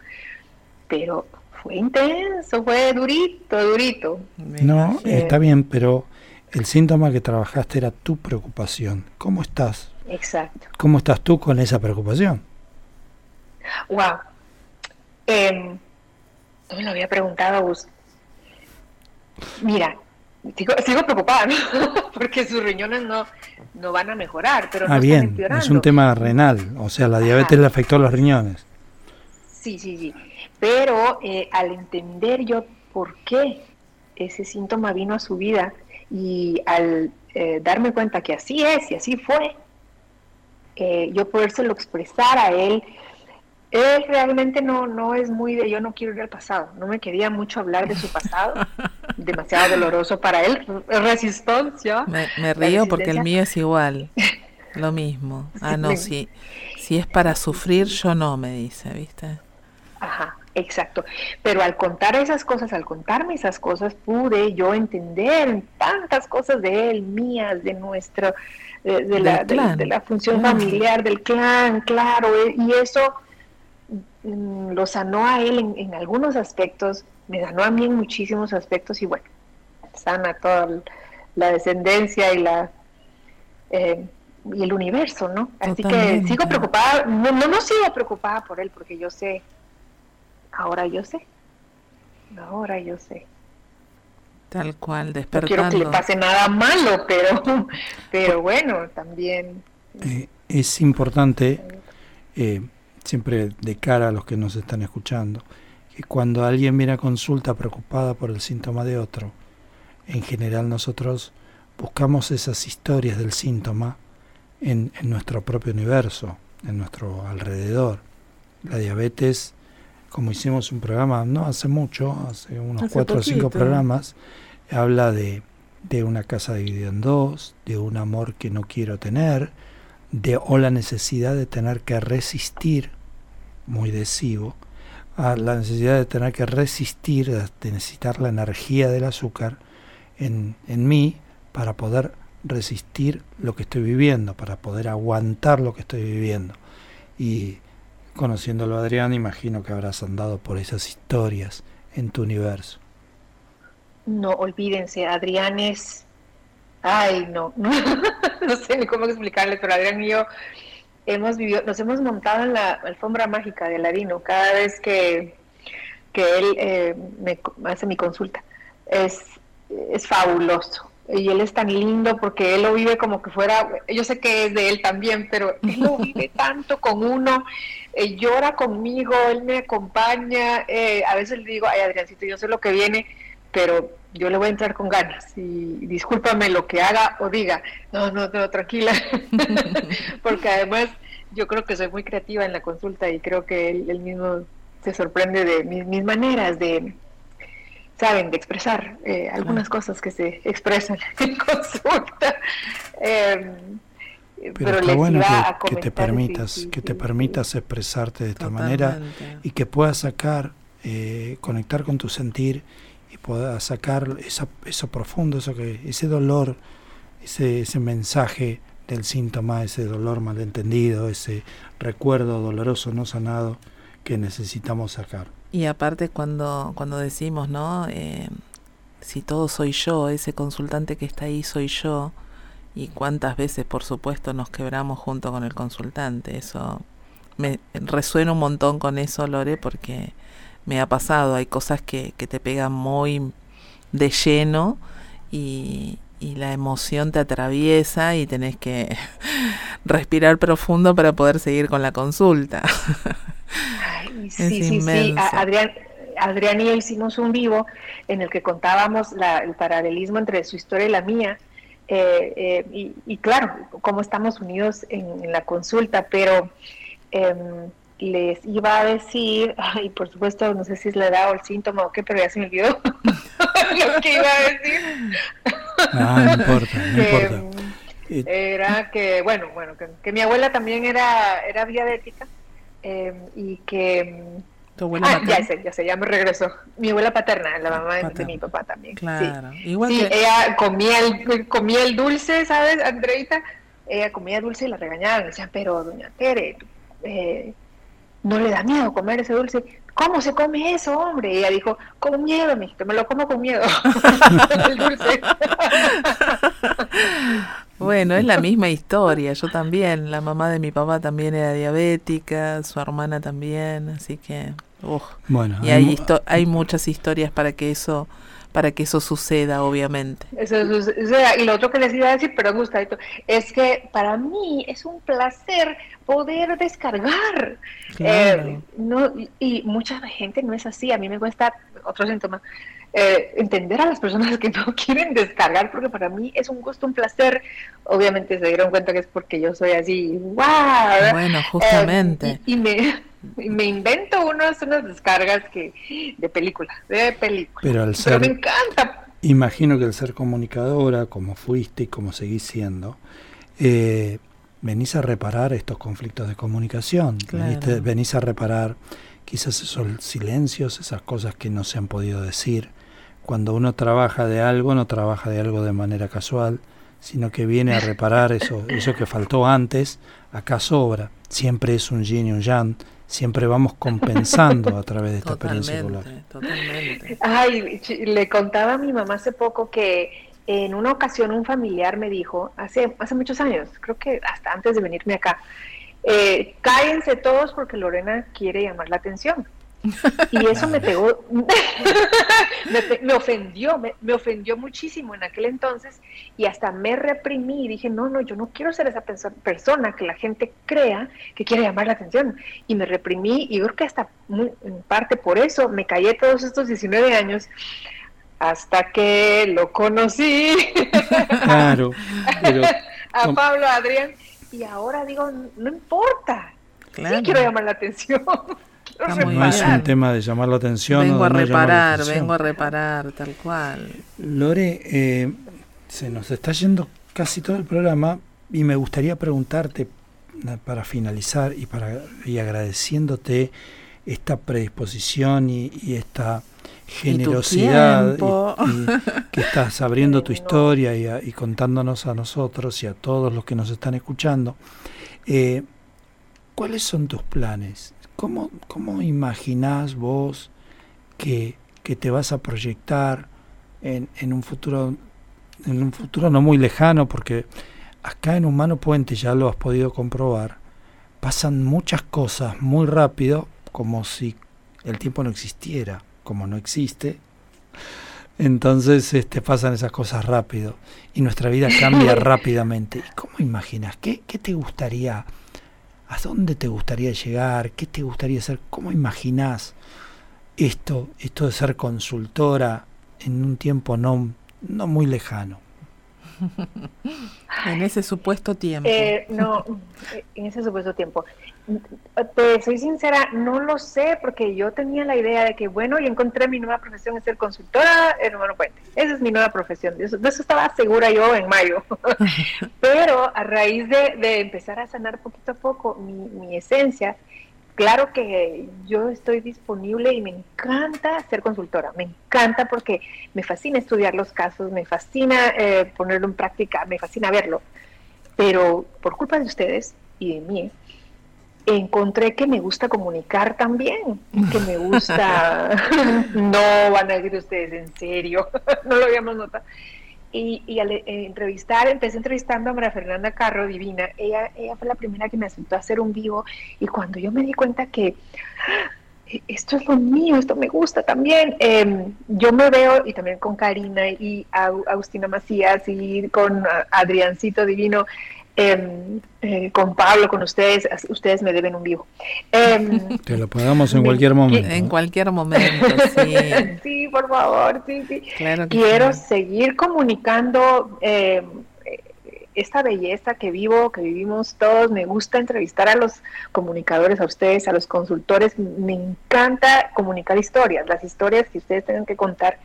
pero fue intenso, fue durito, durito. No, está bien, pero el síntoma que trabajaste era tu preocupación. ¿Cómo estás? Exacto. ¿Cómo estás tú con esa preocupación? Wow. Em, no me lo había preguntado, Gus. Mira, sigo, preocupada, porque sus riñones no, no van a mejorar. Pero ah, bien, es un tema renal, o sea, la diabetes le afectó a los riñones. Sí, sí, sí. Pero eh, al entender yo por qué ese síntoma vino a su vida y al eh, darme cuenta que así es y así fue, eh, yo podérselo expresar a él él realmente no, no es muy de yo no quiero ir al pasado, no me quería mucho hablar de su pasado, demasiado doloroso para él, resistencia. Me, me río porque el mío es igual, lo mismo. Ah, no, si, si es para sufrir, yo no, me dice, ¿viste? Ajá, exacto. Pero al contar esas cosas, al contarme esas cosas, pude yo entender tantas cosas de él, mías, de nuestro, de, la, de, la función familiar, del clan, claro, y eso lo sanó a él en, algunos aspectos, me sanó a mí en muchísimos aspectos y bueno, sana toda la descendencia y la eh, y el universo, ¿no? Así que sigo preocupada, no, no, no sigo preocupada por él porque yo sé, ahora yo sé, ahora yo sé. Tal cual, despertando. No quiero que le pase nada malo, pero, pero bueno, también. Eh, es importante, eh, siempre de cara a los que nos están escuchando, que cuando alguien viene a consulta preocupada por el síntoma de otro, en general nosotros buscamos esas historias del síntoma en, en nuestro propio universo, en nuestro alrededor. La diabetes, como hicimos un programa no hace mucho, hace unos cuatro o cinco programas, habla de, de una casa dividida en dos, de un amor que no quiero tener, de o la necesidad de tener que resistir, muy adhesivo, a la necesidad de tener que resistir, de necesitar la energía del azúcar en, en mí para poder resistir lo que estoy viviendo, para poder aguantar lo que estoy viviendo. Y conociéndolo Adrián, imagino que habrás andado por esas historias en tu universo. No, olvídense, Adrián es... Ay, no, no, sé ni cómo explicarles, pero Adrián y yo hemos vivido, nos hemos montado en la alfombra mágica de Aladino cada vez que, que él eh, me hace mi consulta. Es, es fabuloso. Y él es tan lindo porque él lo vive como que fuera, yo sé que es de él también, pero él lo vive tanto con uno, eh, llora conmigo, él me acompaña, eh, a veces le digo, ay Adriancito, yo sé lo que viene, pero yo le voy a entrar con ganas y discúlpame lo que haga o diga, no, no, no, tranquila, porque además yo creo que soy muy creativa en la consulta y creo que él, él mismo se sorprende de mis, mis maneras de saben de expresar eh, algunas cosas que se expresan en consulta. Em, pero, está bueno que, te permitas, que te permitas expresarte de esta manera y que puedas sacar, eh, conectar con tu sentir y puedas sacar esa, eso profundo, eso que, ese dolor, ese, ese mensaje del síntoma, ese dolor malentendido, ese recuerdo doloroso no sanado que necesitamos sacar. Y aparte cuando, cuando decimos, ¿no? Eh, si todo soy yo, ese consultante que está ahí soy yo, y cuántas veces, por supuesto, nos quebramos junto con el consultante. Eso me resuena un montón con eso, Lore, porque me ha pasado. Hay cosas que, que te pegan muy de lleno y, y la emoción te atraviesa y tenés que respirar profundo para poder seguir con la consulta. sí, sí, sí. Adrián, Adrián y yo hicimos un vivo en el que contábamos el paralelismo entre su historia y la mía. Eh, eh, y, claro, cómo estamos unidos en, la consulta, pero em, les iba a decir, y por supuesto, no sé si es la edad o el síntoma o qué, pero ya se me olvidó lo que iba a decir. Ah, no importa, no importa. Em, era que, bueno, bueno, que, que, mi abuela también era, era diabética Em, y que... ¿Tu abuela ah, ya sé, ya sé, ya me regresó. Mi abuela paterna, la mamá de, mi papá también. Claro. Sí, Igual sí ella comía el, comía el dulce, ¿sabes, Andreita? Ella comía dulce y la regañaban. Decían, pero doña Tere, eh, no le da miedo comer ese dulce. ¿Cómo se come eso, hombre? Y ella dijo, con miedo, mijito, me lo como con miedo. el dulce. Bueno, es la misma historia. Yo también, la mamá de mi papá también era diabética, su hermana también, así que, bueno, y hay, hay muchas historias para que eso para que eso suceda, obviamente. Eso suceda. Y lo otro que les iba a decir, perdón, Gustavito, es que para mí es un placer poder descargar. Eh, no, y mucha gente no es así. A mí me cuesta otro síntoma eh, entender a las personas que no quieren descargar, porque para mí es un gusto, un placer. Obviamente se dieron cuenta que es porque yo soy así, ¡wow! Bueno, justamente. y, me, me, invento unas, unas descargas que de películas, de películas. Pero, al ser, me encanta. Imagino que al ser comunicadora, como fuiste y como seguís siendo, eh, venís a reparar estos conflictos de comunicación, venís a reparar quizás esos silencios, esas cosas que no se han podido decir, cuando uno trabaja de algo, no trabaja de algo de manera casual, sino que viene a reparar eso, eso que faltó antes, acá sobra. Siempre es un yin y un yang, siempre vamos compensando a través de esta experiencia Totalmente. Ay, le contaba a mi mamá hace poco que en una ocasión un familiar me dijo, hace, hace muchos años, creo que hasta antes de venirme acá, eh, cállense todos porque Lorena quiere llamar la atención. Y eso me pegó, me, ofendió, me, ofendió muchísimo en aquel entonces y hasta me reprimí y dije, no, no, yo no quiero ser esa persona que la gente crea que quiere llamar la atención. Y me reprimí y creo que hasta en parte por eso me callé todos estos 19 años hasta que lo conocí. Claro, a Pablo Adrián y ahora digo, no importa, sí quiero llamar la atención. No es un tema de llamar la atención. Vengo a reparar, vengo a reparar, tal cual. Lore, eh, se nos está yendo casi todo el programa y me gustaría preguntarte para finalizar y para y agradeciéndote esta predisposición y, esta generosidad que estás abriendo tu historia y, y, contándonos a nosotros y a todos los que nos están escuchando. Eh, ¿Cuáles son tus planes? ¿Cómo, cómo imaginás vos que, te vas a proyectar en, en, un futuro en un futuro no muy lejano? Porque acá en Humano Puente ya lo has podido comprobar. Pasan muchas cosas muy rápido, como si el tiempo no existiera, como no existe. Entonces este, pasan esas cosas rápido y nuestra vida cambia rápidamente. ¿Y cómo imaginas? ¿Qué, ¿Qué te gustaría ¿A dónde te gustaría llegar? ¿Qué te gustaría hacer? ¿Cómo imaginás esto, esto de ser consultora en un tiempo no, no muy lejano? en ese supuesto tiempo. Eh, no, en ese supuesto tiempo. Te soy sincera, no lo sé, porque yo tenía la idea de que, bueno, y encontré mi nueva profesión es ser consultora en Humano Puente. Esa es mi nueva profesión. De eso, estaba segura yo en mayo. Pero a raíz de, empezar a sanar poquito a poco mi, mi esencia, claro que yo estoy disponible y me encanta ser consultora, me encanta porque me fascina estudiar los casos, me fascina eh, ponerlo en práctica, me fascina verlo, pero por culpa de ustedes y de mí, encontré que me gusta comunicar también, que me gusta, no van a decir ustedes en serio, no lo habíamos notado, y, al eh, entrevistar, empecé entrevistando a María Fernanda Carro, divina. Ella, ella fue la primera que me aceptó a hacer un vivo y cuando yo me di cuenta que ah, esto es lo mío, esto me gusta también, em, yo me veo y también con Karina y Agustina Macías y con Adriancito Divino, Em, eh, con Pablo, con ustedes, ustedes me deben un vivo. Eh, Te lo pagamos en cualquier momento. En cualquier momento, sí. sí, por favor, sí, sí. Quiero seguir comunicando em, esta belleza que vivo, que vivimos todos. Me gusta entrevistar a los comunicadores, a ustedes, a los consultores. Me encanta comunicar historias, las historias que ustedes tengan que contar.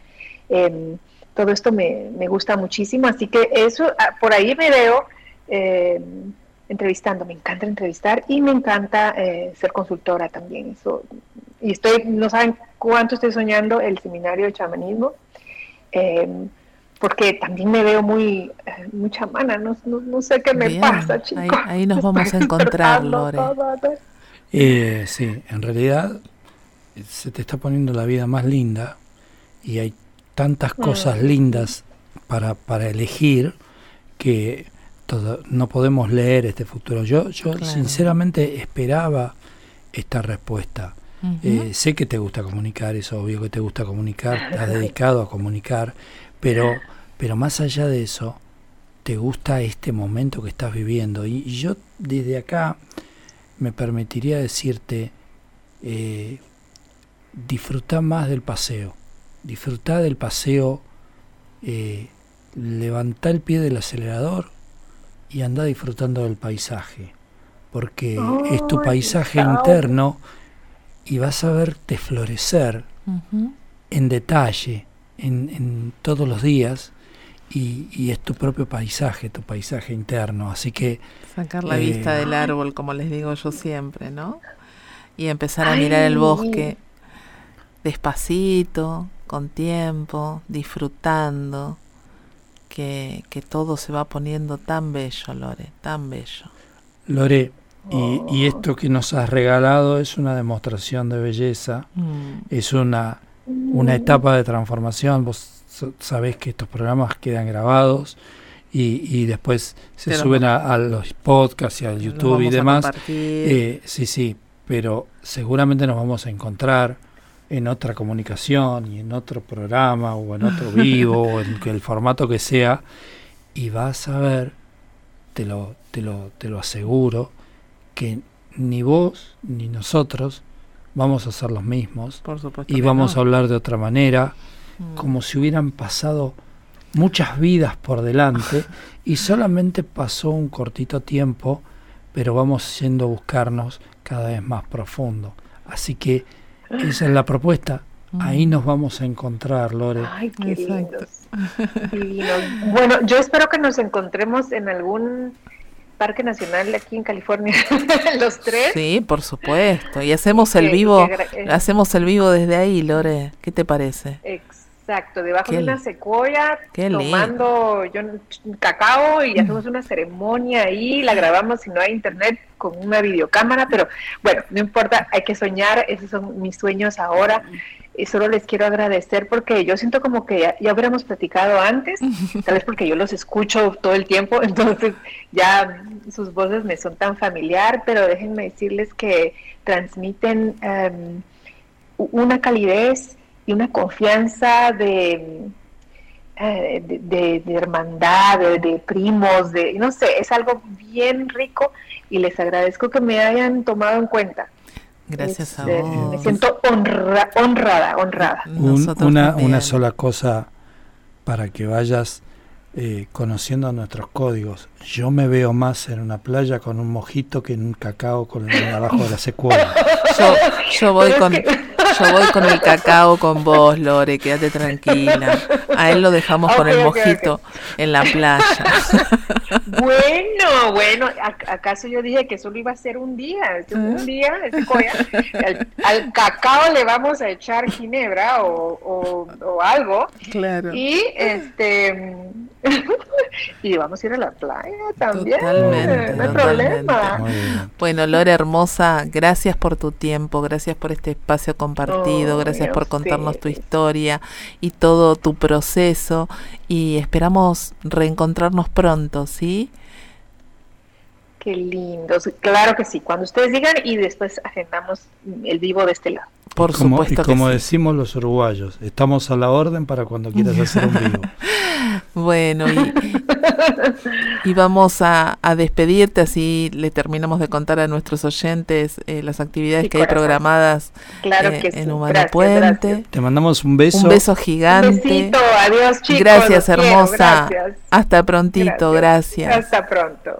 todo esto me, me gusta muchísimo, así que eso, ah, por ahí me veo eh, entrevistando. Me encanta entrevistar y me encanta eh, ser consultora también. Eso, y estoy, no saben cuánto estoy soñando el seminario de chamanismo, eh, porque también me veo muy, muy chamana, no, no, sé qué me pasa, chicos. Ahí, nos vamos a encontrar, Lore. sí, en realidad se te está poniendo la vida más linda y hay tantas cosas mm. lindas para, para elegir que no podemos leer este futuro. Yo, yo sinceramente esperaba esta respuesta. Eh, sé que te gusta comunicar, es obvio que te gusta comunicar, estás dedicado a comunicar, pero, pero más allá de eso, te gusta este momento que estás viviendo. Y, yo desde acá me permitiría decirte, eh, disfruta más del paseo, disfruta del paseo, eh, levanta el pie del acelerador, y anda disfrutando del paisaje, porque es tu paisaje interno y vas a verte florecer en detalle, en, todos los días, y, es tu propio paisaje, tu paisaje interno. Así que... Sacar la vista del eh, árbol, como les digo yo siempre, ¿no? Y empezar a mirar el bosque despacito, con tiempo, disfrutando que, todo se va poniendo tan bello, Lore, tan bello. Lore, y, esto que nos has regalado es una demostración de belleza, mm. es una, una etapa de transformación. Vos sabés que estos programas quedan grabados y, y después se suben a, los podcasts y al YouTube y demás. Eh, sí, sí, pero seguramente nos vamos a encontrar en otra comunicación y en otro programa o en otro vivo o en el formato que sea y vas a ver, te lo, te lo, te lo aseguro, que ni vos ni nosotros vamos a ser los mismos y vamos a hablar de otra manera, mm. como si hubieran pasado muchas vidas por delante y solamente pasó un cortito tiempo, pero vamos yendo a buscarnos cada vez más profundo. Así que esa es la propuesta. Ahí nos vamos a encontrar, Lore. Ay, qué Bueno, yo espero que nos encontremos en algún parque nacional aquí en California, los tres. Sí, por supuesto. Y hacemos el vivo, eh, hacemos el vivo desde ahí, Lore. ¿Qué te parece? Exacto, debajo de una secuoya, tomando yo, cacao y hacemos una ceremonia ahí, la grabamos si no hay internet con una videocámara, pero bueno, no importa, hay que soñar, esos son mis sueños ahora. Y solo les quiero agradecer porque yo siento como que ya, ya hubiéramos platicado antes, tal vez porque yo los escucho todo el tiempo, entonces ya sus voces me son tan familiar, pero déjenme decirles que transmiten em, una calidez y una confianza de, eh, de, hermandad, de, primos, de no sé, es algo bien rico y les agradezco que me hayan tomado en cuenta. Gracias a este, vos. Me siento honrada, honrada. una, una sola cosa para que vayas eh, conociendo nuestros códigos. Yo me veo más en una playa con un mojito que en un cacao con el abajo de la secuela. Yo, yo voy con... Yo voy con el cacao con vos, Lore, quédate tranquila. A él lo dejamos con el mojito en la playa. Bueno, bueno, ¿acaso yo dije que solo iba a ser un día? Un ¿Eh? día, ese coya, al, cacao le vamos a echar ginebra o, o, algo. Claro. Y este y vamos a ir a la playa también. Totalmente, no hay problema. Bueno, Lore hermosa, gracias por tu tiempo, gracias por este espacio compartido, oh, gracias por contarnos tu historia y todo tu proceso y esperamos reencontrarnos pronto, ¿sí? Qué lindo, claro que sí, cuando ustedes digan y después agendamos el vivo de este lado. Por como, supuesto. Y como decimos los uruguayos, estamos a la orden para cuando quieras hacer un vivo. bueno, y, vamos a, despedirte, así le terminamos de contar a nuestros oyentes eh, las actividades que hay programadas eh, en Humano Puente. Te mandamos un beso. Un beso gigante. Un besito, adiós chicos. Gracias, hermosa. Hasta prontito, gracias. Hasta pronto.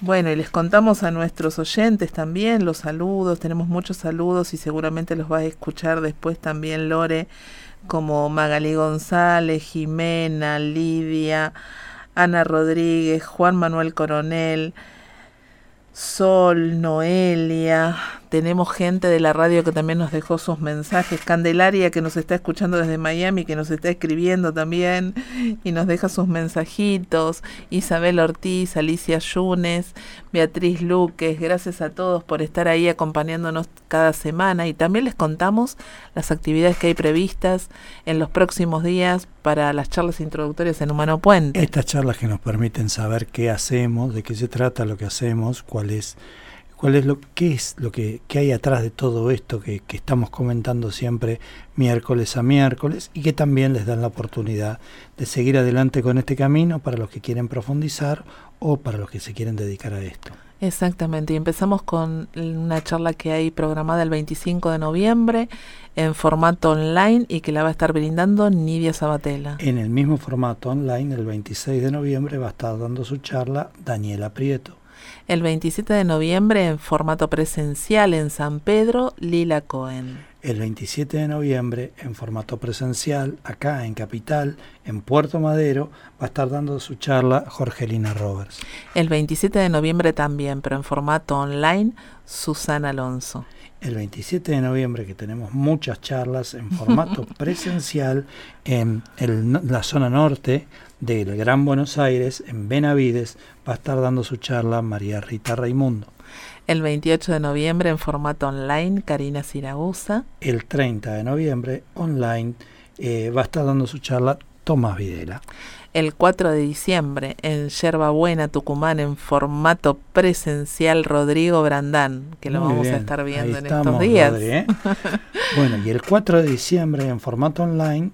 Bueno, y les contamos a nuestros oyentes también los saludos, tenemos muchos saludos y seguramente los vas a escuchar después también Lore, como Magali González, Jimena, Lidia, Ana Rodríguez, Juan Manuel Coronel, Sol, Noelia, tenemos gente de la radio que también nos dejó sus mensajes, Candelaria que nos está escuchando desde Miami, que nos está escribiendo también y nos deja sus mensajitos, Isabel Ortiz, Alicia Yunes, Beatriz Luques, gracias a todos por estar ahí acompañándonos cada semana y también les contamos las actividades que hay previstas en los próximos días para las charlas introductorias en Humano Puente. Estas charlas que nos permiten saber qué hacemos, de qué se trata lo que hacemos, cuál es cuál es lo qué es lo que, hay atrás de todo esto que, que, estamos comentando siempre miércoles a miércoles y que también les dan la oportunidad de seguir adelante con este camino para los que quieren profundizar o para los que se quieren dedicar a esto. Exactamente, y empezamos con una charla que hay programada el 25 de noviembre en formato online y que la va a estar brindando Nidia Sabatella. En el mismo formato online, el 26 de noviembre, va a estar dando su charla Daniela Prieto. El 27 de noviembre en formato presencial en San Pedro, Lila Cohen. El 27 de noviembre en formato presencial, acá en Capital, en Puerto Madero, va a estar dando su charla Jorgelina Roberts. El 27 de noviembre también, pero en formato online, Susana Alonso el 27 de noviembre, que tenemos muchas charlas en formato presencial en, la zona norte del Gran Buenos Aires, en Benavides, va a estar dando su charla María Rita Raimundo. El 28 de noviembre en formato online, Karina Siragusa. El 30 de noviembre online eh, va a estar dando su charla Tomás Videla. El 4 de diciembre en Yerba Buena, Tucumán, en formato presencial, Rodrigo Brandán, que lo Muy vamos bien. a estar viendo Ahí en estamos, estos días. Rodri, ¿eh? bueno, y el 4 de diciembre en formato online,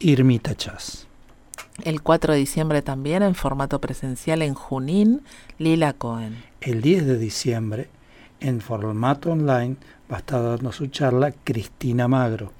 Irmita Chas. El 4 de diciembre también en formato presencial en Junín, Lila Cohen. El 10 de diciembre, en formato online, va a estar dando su charla Cristina Magro.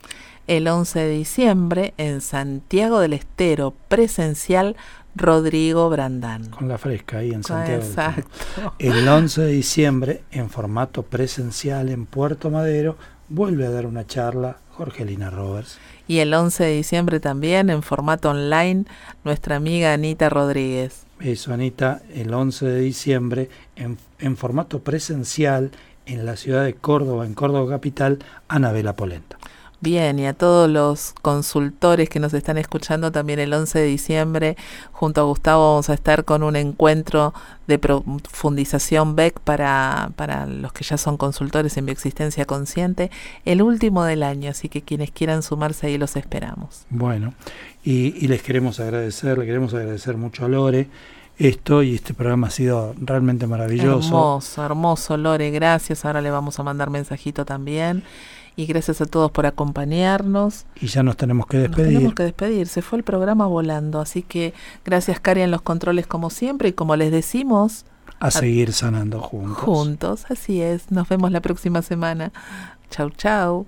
El 11 de diciembre en Santiago del Estero, presencial, Rodrigo Brandán. Con la fresca ahí en Santiago. del Estero. Exacto. El 11 de diciembre, en formato presencial en Puerto Madero, vuelve a dar una charla Jorgelina Roberts. Y el 11 de diciembre también en formato online, nuestra amiga Anita Rodríguez. Eso, Anita, el 11 de diciembre, en, en formato presencial en la ciudad de Córdoba, en Córdoba Capital, Anabela Polenta. Bien, y a todos los consultores que nos están escuchando también el 11 de diciembre, junto a Gustavo vamos a estar con un encuentro de profundización BEC para, para los que ya son consultores en bioexistencia consciente, el último del año, así que quienes quieran sumarse ahí los esperamos. Bueno, y, y les queremos agradecer, le queremos agradecer mucho a Lore. Esto y este programa ha sido realmente maravilloso. Hermoso, hermoso, Lore, gracias. Ahora le vamos a mandar mensajito también. Y gracias a todos por acompañarnos. Y ya nos tenemos que Nos despedir. tenemos que despedir. Se fue el programa volando. Así que gracias, Cari, en los controles como siempre. Y como les decimos, a seguir sanando juntos. juntos. Así es. Nos vemos la próxima semana. Chau, chau.